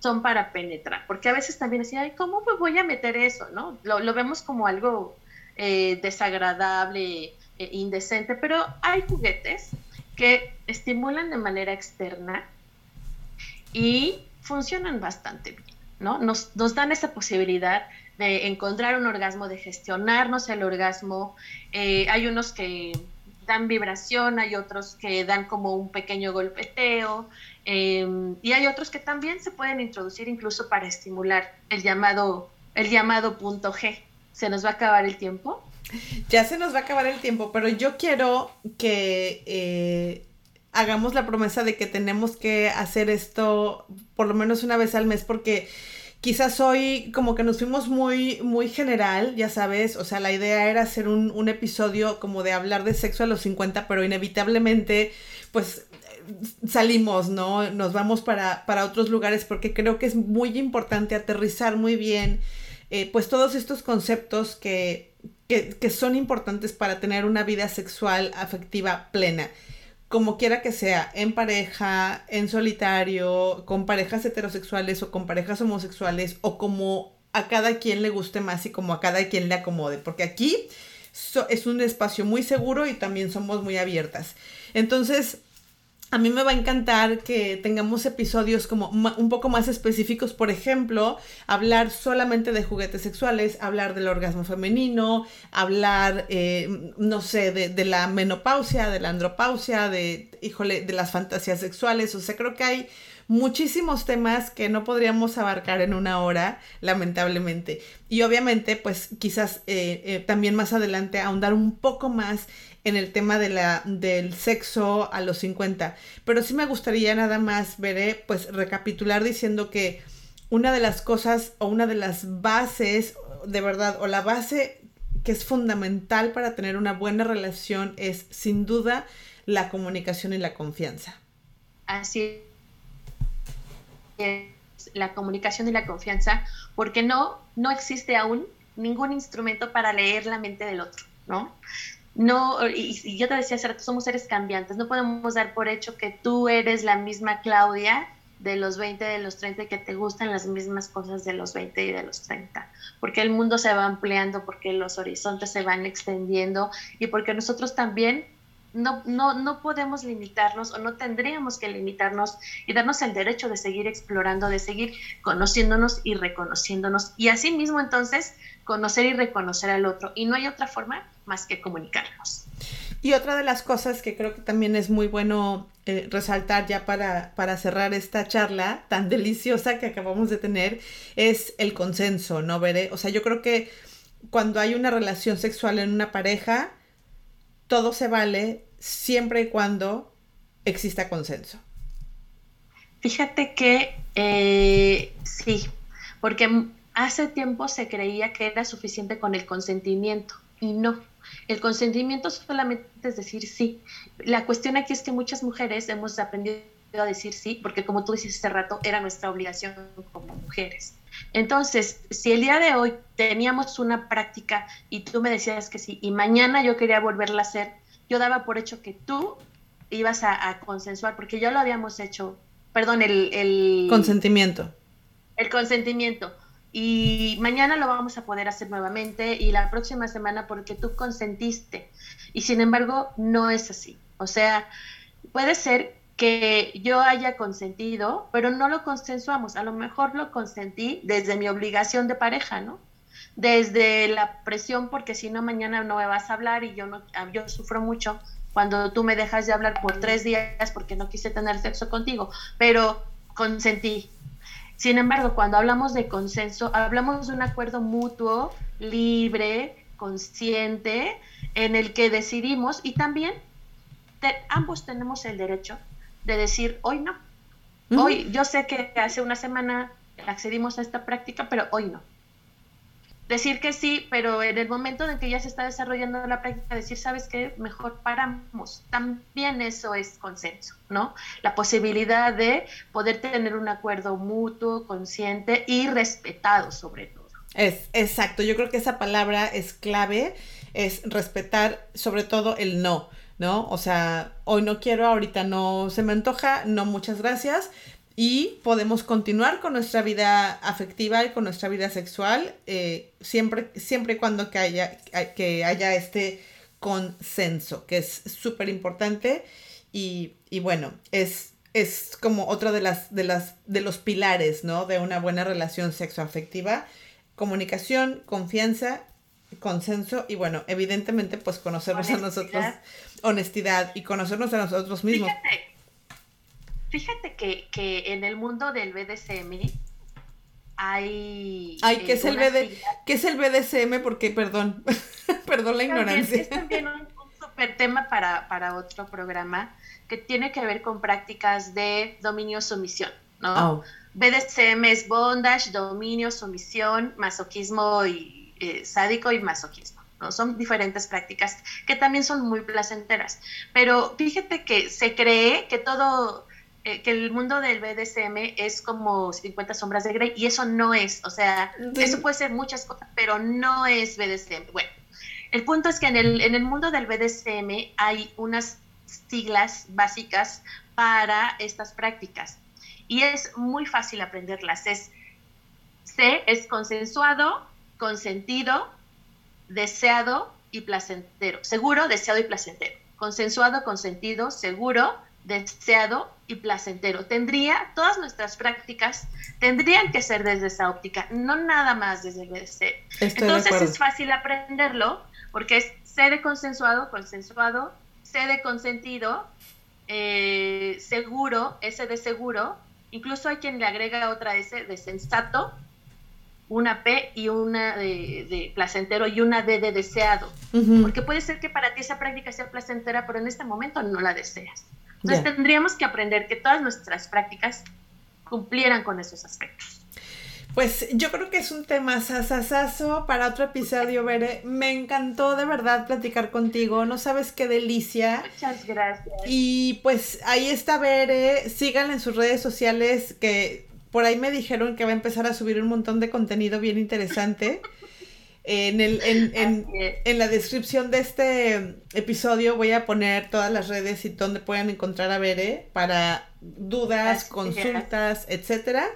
son para penetrar, porque a veces también decía, ¿cómo voy a meter eso? Lo, vemos como algo eh, desagradable, eh, indecente, pero hay juguetes que estimulan de manera externa y funcionan bastante bien, ¿no? Nos dan esa posibilidad de encontrar un orgasmo, de gestionarnos el orgasmo. hay unos que dan vibración, hay otros que dan como un pequeño golpeteo em, y hay otros que también se pueden introducir incluso para estimular el llamado, el llamado punto G. ¿Se nos va a acabar el tiempo? Ya se nos va a acabar el tiempo, pero yo quiero que eh, hagamos la promesa de que tenemos que hacer esto por lo menos una vez al mes porque Quizás hoy como que nos fuimos muy, muy general, ya sabes, o sea, la idea era hacer un, un episodio como de hablar de sexo a los 50, pero inevitablemente pues salimos, ¿no? Nos vamos para, para otros lugares porque creo que es muy importante aterrizar muy bien eh, pues todos estos conceptos que, que, que son importantes para tener una vida sexual afectiva plena como quiera que sea, en pareja, en solitario, con parejas heterosexuales o con parejas homosexuales o como a cada quien le guste más y como a cada quien le acomode, porque aquí es un espacio muy seguro y también somos muy abiertas. Entonces, a mí me va a encantar que tengamos episodios como un poco más específicos, por ejemplo, hablar solamente de juguetes sexuales, hablar del orgasmo femenino, hablar, eh, no sé, de, la menopausia, de la andropausia, de, híjole, de las fantasías sexuales. O sea, creo que hay muchísimos temas que no podríamos abarcar en una hora, lamentablemente. Y obviamente, pues quizás eh, eh, también más adelante ahondar un poco más en el tema de la, del sexo a los 50. Pero sí me gustaría nada más, veré, pues recapitular diciendo que una de las cosas o una de las bases, de verdad, o la base que es fundamental para tener una buena relación es sin duda la comunicación y la confianza. Así es, la comunicación y la confianza, porque no, no existe aún ningún instrumento para leer la mente del otro, ¿no? No, y, yo te decía hace rato, somos seres cambiantes, no podemos dar por hecho que tú eres la misma Claudia de los 20, de los 30, y que te gustan las mismas cosas de los 20 y de los 30, porque el mundo se va ampliando, porque los horizontes se van extendiendo y porque nosotros también no, no, no podemos limitarnos o no tendríamos que limitarnos y darnos el derecho de seguir explorando, de seguir conociéndonos y reconociéndonos y así mismo entonces conocer y reconocer al otro. Y no hay otra forma más que comunicarnos. Y otra de las cosas que creo que también es muy bueno eh, resaltar ya para, para cerrar esta charla tan deliciosa que acabamos de tener es el consenso, ¿no, Veré? O sea, yo creo que cuando hay una relación sexual en una pareja, todo se vale siempre y cuando exista consenso. Fíjate que eh, sí, porque hace tiempo se creía que era suficiente con el consentimiento y no. El consentimiento solamente es decir sí. La cuestión aquí es que muchas mujeres hemos aprendido a decir sí, porque como tú dices hace rato, era nuestra obligación como mujeres. Entonces, si el día de hoy teníamos una práctica y tú me decías que sí, y mañana yo quería volverla a hacer, yo daba por hecho que tú ibas a, consensuar, porque ya lo habíamos hecho, perdón, el, el... Consentimiento. El consentimiento. Y mañana lo vamos a poder hacer nuevamente y la próxima semana porque tú consentiste. Y sin embargo, no es así. O sea, puede ser que yo haya consentido, pero no lo consensuamos. A lo mejor lo consentí desde mi obligación de pareja, ¿no? Desde la presión, porque si no, mañana no me vas a hablar y yo, no, ah, yo sufro mucho cuando tú me dejas de hablar por tres días porque no quise tener sexo contigo, pero consentí. Sin embargo, cuando hablamos de consenso, hablamos de un acuerdo mutuo, libre, consciente, en el que decidimos y también ambos tenemos el derecho de decir, hoy no. Hoy, yo sé que hace una semana accedimos a esta práctica, pero hoy no. Decir que sí, pero en el momento en que ya se está desarrollando la práctica, decir, ¿sabes qué? Mejor paramos. También eso es consenso, ¿no? La posibilidad de poder tener un acuerdo mutuo, consciente y respetado sobre todo. Es exacto, yo creo que esa palabra es clave, es respetar sobre todo el no ¿no? O sea, hoy no quiero, ahorita no se me antoja, no muchas gracias. Y podemos continuar con nuestra vida afectiva y con nuestra vida sexual eh, siempre, siempre y cuando que haya, que haya este consenso, que es súper importante. Y, y, bueno, es, es como otro de, las, de, las, de los pilares, ¿no? De una buena relación sexoafectiva. Comunicación, confianza consenso y bueno, evidentemente pues conocernos a nosotros, honestidad y conocernos a nosotros mismos. Fíjate, que, en el mundo del BDSM hay... Ay, ¿qué, es el BD, ¿qué es el BDSM? Porque, perdón, perdón la ignorancia. Es también un, super tema para, para, otro programa que tiene que ver con prácticas de dominio-sumisión, ¿no? Oh. BDSM es bondage, dominio, sumisión, masoquismo y eh, sádico y masoquismo. ¿no? Son diferentes prácticas que también son muy placenteras. Pero fíjate que se cree que todo, eh, que el mundo del BDSM es como 50 sombras de Grey y eso no es. O sea, eso puede ser muchas cosas, pero no es BDSM. Bueno, el punto es que en el, en el mundo del BDSM hay unas siglas básicas para estas prácticas y es muy fácil aprenderlas. Es C es consensuado, consentido, deseado y placentero. Seguro, deseado y placentero. Consensuado, consentido, seguro, deseado y placentero. Tendría, todas nuestras prácticas tendrían que ser desde esa óptica, no nada más desde el deseo. Entonces es fácil aprenderlo porque es C de consensuado, consensuado, C de consentido, eh, seguro, S de seguro, incluso hay quien le agrega otra S de sensato, una P y una de, placentero y una D de deseado. Porque puede ser que para ti esa práctica sea placentera, pero en este momento no la deseas. Entonces tendríamos que aprender que todas nuestras prácticas cumplieran con esos aspectos. Pues yo creo que es un tema sasasazo para otro episodio, Bere. Me encantó de verdad platicar contigo. No sabes qué delicia. Muchas gracias. Y pues ahí está Bere. Síganla en sus redes sociales que por ahí me dijeron que va a empezar a subir un montón de contenido bien interesante. En, el, en, la descripción de este episodio voy a poner todas las redes y donde puedan encontrar a Bere para dudas, consultas, etcétera.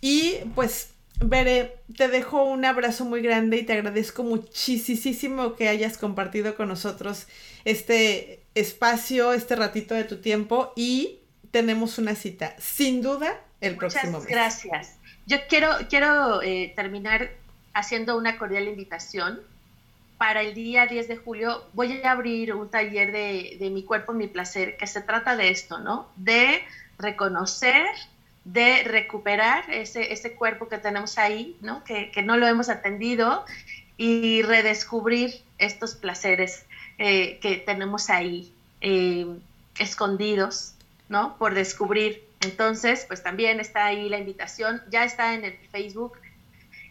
Y pues, Bere, te dejo un abrazo muy grande y te agradezco muchísimo que hayas compartido con nosotros este espacio, este ratito de tu tiempo y tenemos una cita, sin duda, el próximo mes. Gracias. Yo quiero, quiero eh, terminar haciendo una cordial invitación. Para el día 10 de julio voy a abrir un taller de, de mi cuerpo, mi placer, que se trata de esto, ¿no? De reconocer, de recuperar ese, ese cuerpo que tenemos ahí, ¿no? Que, que no lo hemos atendido y redescubrir estos placeres eh, que tenemos ahí eh, escondidos, ¿no? Por descubrir. Entonces, pues también está ahí la invitación, ya está en el Facebook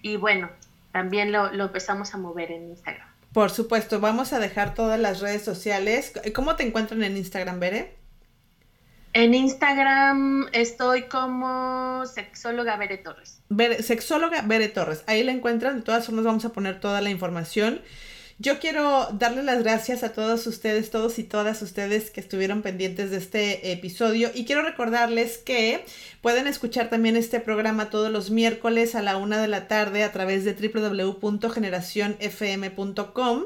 y bueno, también lo, lo empezamos a mover en Instagram. Por supuesto, vamos a dejar todas las redes sociales. ¿Cómo te encuentran en Instagram, Bere? En Instagram estoy como sexóloga Bere Torres. sexóloga Bere Torres. Ahí la encuentran. De todas formas vamos a poner toda la información. Yo quiero darle las gracias a todos ustedes, todos y todas ustedes que estuvieron pendientes de este episodio. Y quiero recordarles que pueden escuchar también este programa todos los miércoles a la una de la tarde a través de www.generacionfm.com.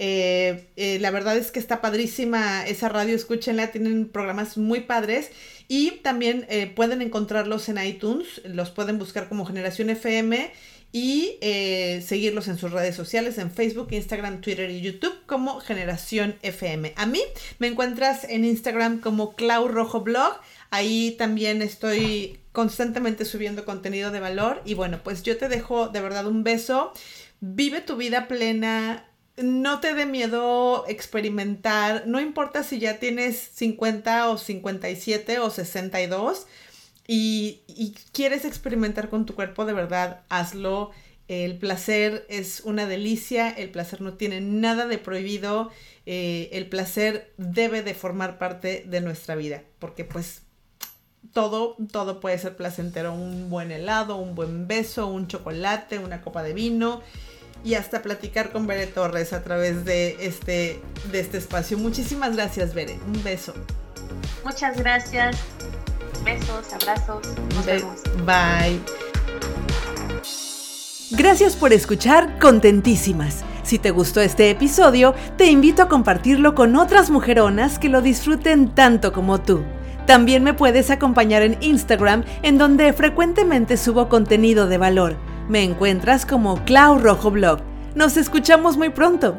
Eh, eh, la verdad es que está padrísima esa radio, escúchenla, tienen programas muy padres. Y también eh, pueden encontrarlos en iTunes, los pueden buscar como Generación FM y eh, seguirlos en sus redes sociales, en Facebook, Instagram, Twitter y YouTube como Generación FM. A mí me encuentras en Instagram como Clau Rojo Blog. Ahí también estoy constantemente subiendo contenido de valor. Y bueno, pues yo te dejo de verdad un beso. Vive tu vida plena. No te dé miedo experimentar. No importa si ya tienes 50 o 57 o 62 y, quieres experimentar con tu cuerpo, de verdad, hazlo. El placer es una delicia, el placer no tiene nada de prohibido, eh, el placer debe de formar parte de nuestra vida, porque pues todo, todo puede ser placentero, un buen helado, un buen beso, un chocolate, una copa de vino y hasta platicar con Bere Torres a través de este, de este espacio. Muchísimas gracias, Bere. Un beso. Muchas gracias. Besos, abrazos. Nos vemos. Bye. Gracias por escuchar Contentísimas. Si te gustó este episodio, te invito a compartirlo con otras mujeronas que lo disfruten tanto como tú. También me puedes acompañar en Instagram, en donde frecuentemente subo contenido de valor. Me encuentras como Clau Rojo Blog. Nos escuchamos muy pronto.